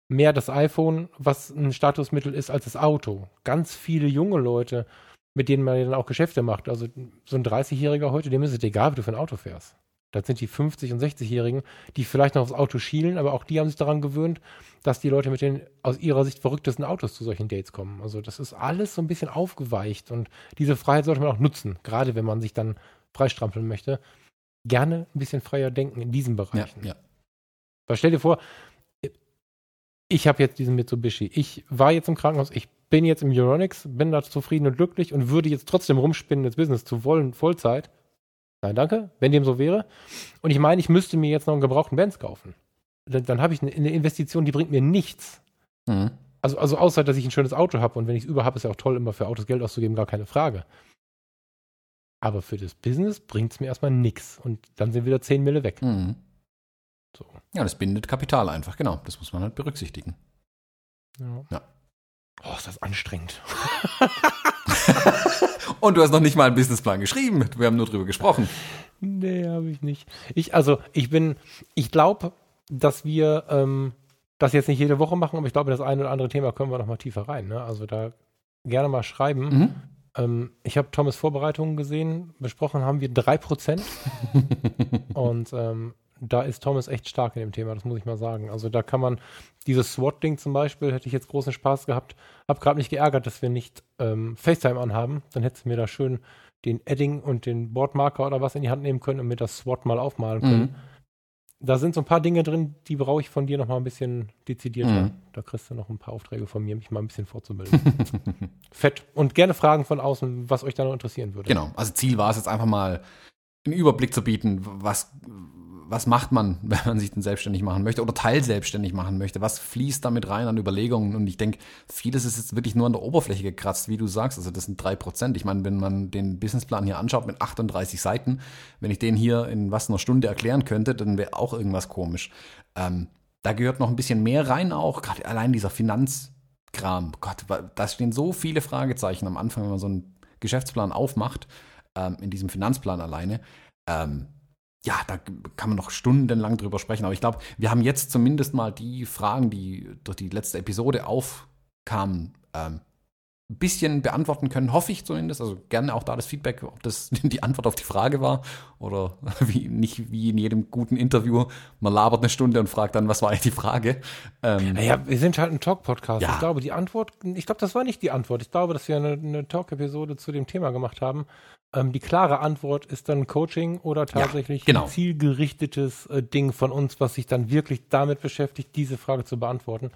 mehr das iPhone, was ein Statusmittel ist, als das Auto. Ganz viele junge Leute mit denen man dann auch Geschäfte macht. Also so ein 30-Jähriger heute, dem ist es egal, wie du für ein Auto fährst. Das sind die 50- und 60-Jährigen, die vielleicht noch aufs Auto schielen, aber auch die haben sich daran gewöhnt, dass die Leute mit den aus ihrer Sicht verrücktesten Autos zu solchen Dates kommen. Also das ist alles so ein bisschen aufgeweicht und diese Freiheit sollte man auch nutzen, gerade wenn man sich dann freistrampeln möchte. Gerne ein bisschen freier denken in diesen Bereichen. Ja, ja. Weil stell dir vor, ich habe jetzt diesen Mitsubishi. Ich war jetzt im Krankenhaus, ich bin jetzt im Euronics, bin da zufrieden und glücklich und würde jetzt trotzdem rumspinnen ins Business zu wollen, Vollzeit. Nein, danke, wenn dem so wäre. Und ich meine, ich müsste mir jetzt noch einen gebrauchten Benz kaufen. Dann, dann habe ich eine, eine, Investition, die bringt mir nichts. Mhm. Also, also außer, dass ich ein schönes Auto habe und wenn ich es über habe, ist ja auch toll, immer für Autos Geld auszugeben, gar keine Frage. Aber für das Business bringt es mir erstmal nichts. Und dann sind wieder 10 Mille weg. Mhm. So. Ja, das bindet Kapital einfach, genau. Das muss man halt berücksichtigen. Ja. ja. Oh, ist das anstrengend. Und du hast noch nicht mal einen Businessplan geschrieben. Wir haben nur drüber gesprochen. Nee, habe ich nicht. Ich, also, ich bin, ich glaube, dass wir ähm, das jetzt nicht jede Woche machen, aber ich glaube, das eine oder andere Thema können wir noch mal tiefer rein. Ne? Also da gerne mal schreiben. Mhm. Ähm, ich habe Thomas Vorbereitungen gesehen. Besprochen haben wir 3%. Und ähm, da ist Thomas echt stark in dem Thema, das muss ich mal sagen. Also da kann man, dieses SWAT-Ding zum Beispiel, hätte ich jetzt großen Spaß gehabt. Hab gerade mich geärgert, dass wir nicht ähm, FaceTime anhaben. Dann hättest du mir da schön den Edding und den Boardmarker oder was in die Hand nehmen können und mir das SWAT mal aufmalen können. Mhm. Da sind so ein paar Dinge drin, die brauche ich von dir noch mal ein bisschen dezidierter. Mhm. Da kriegst du noch ein paar Aufträge von mir, mich mal ein bisschen vorzubilden. Fett. Und gerne Fragen von außen, was euch da noch interessieren würde. Genau. Also Ziel war es jetzt einfach mal einen Überblick zu bieten, was was macht man, wenn man sich denn selbstständig machen möchte oder teilselbstständig machen möchte? Was fließt damit rein an Überlegungen? Und ich denke, vieles ist jetzt wirklich nur an der Oberfläche gekratzt, wie du sagst. Also das sind drei Prozent. Ich meine, wenn man den Businessplan hier anschaut mit 38 Seiten, wenn ich den hier in was einer Stunde erklären könnte, dann wäre auch irgendwas komisch. Ähm, da gehört noch ein bisschen mehr rein auch, gerade allein dieser Finanzkram. Gott, da stehen so viele Fragezeichen am Anfang, wenn man so einen Geschäftsplan aufmacht, ähm, in diesem Finanzplan alleine. Ähm, ja, da kann man noch stundenlang drüber sprechen. Aber ich glaube, wir haben jetzt zumindest mal die Fragen, die durch die letzte Episode aufkamen, ähm, ein bisschen beantworten können, hoffe ich zumindest. Also gerne auch da das Feedback, ob das die Antwort auf die Frage war oder wie, nicht wie in jedem guten Interview. Man labert eine Stunde und fragt dann, was war eigentlich die Frage? Ähm, naja, wir sind halt ein Talk-Podcast. Ja. Ich glaube, die Antwort, ich glaube, das war nicht die Antwort. Ich glaube, dass wir eine, eine Talk-Episode zu dem Thema gemacht haben. Ähm, die klare Antwort ist dann Coaching oder tatsächlich ja, genau. ein zielgerichtetes äh, Ding von uns, was sich dann wirklich damit beschäftigt, diese Frage zu beantworten.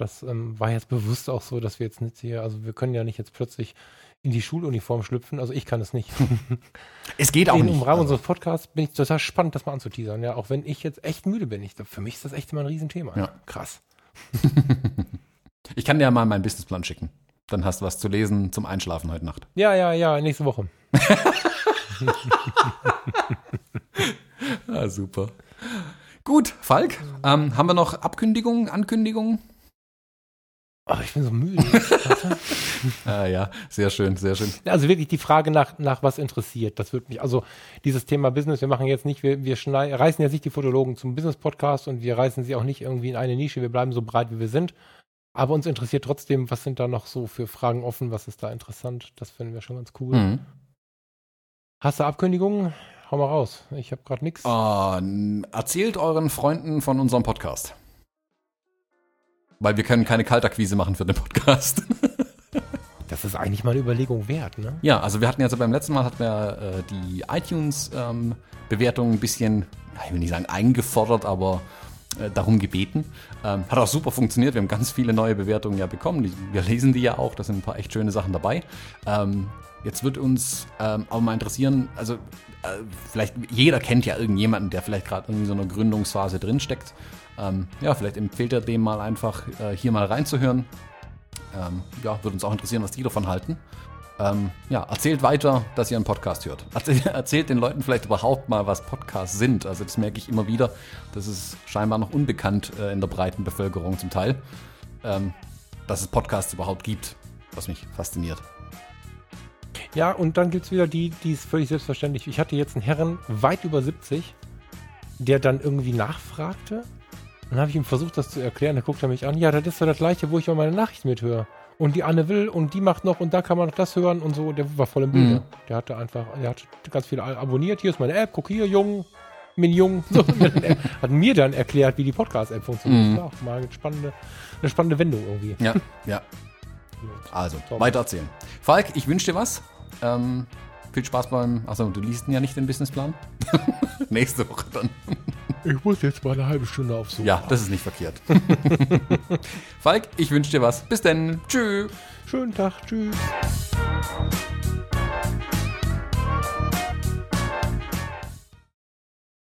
Das ähm, war jetzt bewusst auch so, dass wir jetzt nicht hier, also wir können ja nicht jetzt plötzlich in die Schuluniform schlüpfen. Also ich kann es nicht. es geht auch in, nicht. Im Rahmen also. unseres Podcasts bin ich total spannend, das mal anzuteasern. Ja, auch wenn ich jetzt echt müde bin. Ich, für mich ist das echt immer ein Riesenthema. Ja. Krass. ich kann dir ja mal meinen Businessplan schicken. Dann hast du was zu lesen zum Einschlafen heute Nacht. Ja, ja, ja, nächste Woche. ah, super. Gut, Falk, ähm, haben wir noch Abkündigungen, Ankündigungen? Oh, ich bin so müde. ah, ja, sehr schön, sehr schön. Also wirklich die Frage nach, nach was interessiert, das wird mich, also dieses Thema Business, wir machen jetzt nicht, wir, wir reißen jetzt nicht die Fotologen zum Business-Podcast und wir reißen sie auch nicht irgendwie in eine Nische, wir bleiben so breit, wie wir sind. Aber uns interessiert trotzdem, was sind da noch so für Fragen offen, was ist da interessant, das finden wir schon ganz cool. Mhm. Hast du Abkündigungen? Hau mal raus. Ich habe gerade nichts. Uh, erzählt euren Freunden von unserem Podcast. Weil wir können keine Kaltakquise machen für den Podcast. das ist eigentlich mal eine Überlegung wert, ne? Ja, also wir hatten ja so beim letzten Mal hatten wir äh, die iTunes-Bewertung ähm, ein bisschen, ich will nicht sagen eingefordert, aber äh, darum gebeten. Ähm, hat auch super funktioniert. Wir haben ganz viele neue Bewertungen ja bekommen. Die, wir lesen die ja auch. Da sind ein paar echt schöne Sachen dabei. Ähm, Jetzt wird uns ähm, auch mal interessieren, also äh, vielleicht jeder kennt ja irgendjemanden, der vielleicht gerade in so einer Gründungsphase drinsteckt. Ähm, ja, vielleicht empfiehlt er dem mal einfach äh, hier mal reinzuhören. Ähm, ja, würde uns auch interessieren, was die davon halten. Ähm, ja, erzählt weiter, dass ihr einen Podcast hört. Erzählt, erzählt den Leuten vielleicht überhaupt mal, was Podcasts sind. Also das merke ich immer wieder. Das ist scheinbar noch unbekannt äh, in der breiten Bevölkerung zum Teil, ähm, dass es Podcasts überhaupt gibt, was mich fasziniert. Ja, und dann gibt es wieder die, die ist völlig selbstverständlich. Ich hatte jetzt einen Herren weit über 70, der dann irgendwie nachfragte. Dann habe ich ihm versucht, das zu erklären. Da guckt er mich an. Ja, das ist doch das gleiche, wo ich auch meine Nachrichten mithöre. und die Anne Will und die macht noch und da kann man noch das hören und so. Der war voll im Bilde. Mhm. Der hatte einfach, der hat ganz viele abonniert. Hier ist meine App, guck hier, Jung, min Jung. So, hat mir dann erklärt, wie die Podcast-App funktioniert. Mhm. Auch mal eine spannende, eine spannende Wendung irgendwie. Ja, ja. Also, weiter erzählen. Falk, ich wünsche dir was. Ähm, viel Spaß beim. Achso, du liest ja nicht den Businessplan. Nächste Woche dann. Ich muss jetzt mal eine halbe Stunde auf so. Ja, das ist nicht verkehrt. Falk, ich wünsche dir was. Bis dann. Tschüss. Schönen Tag, tschüss.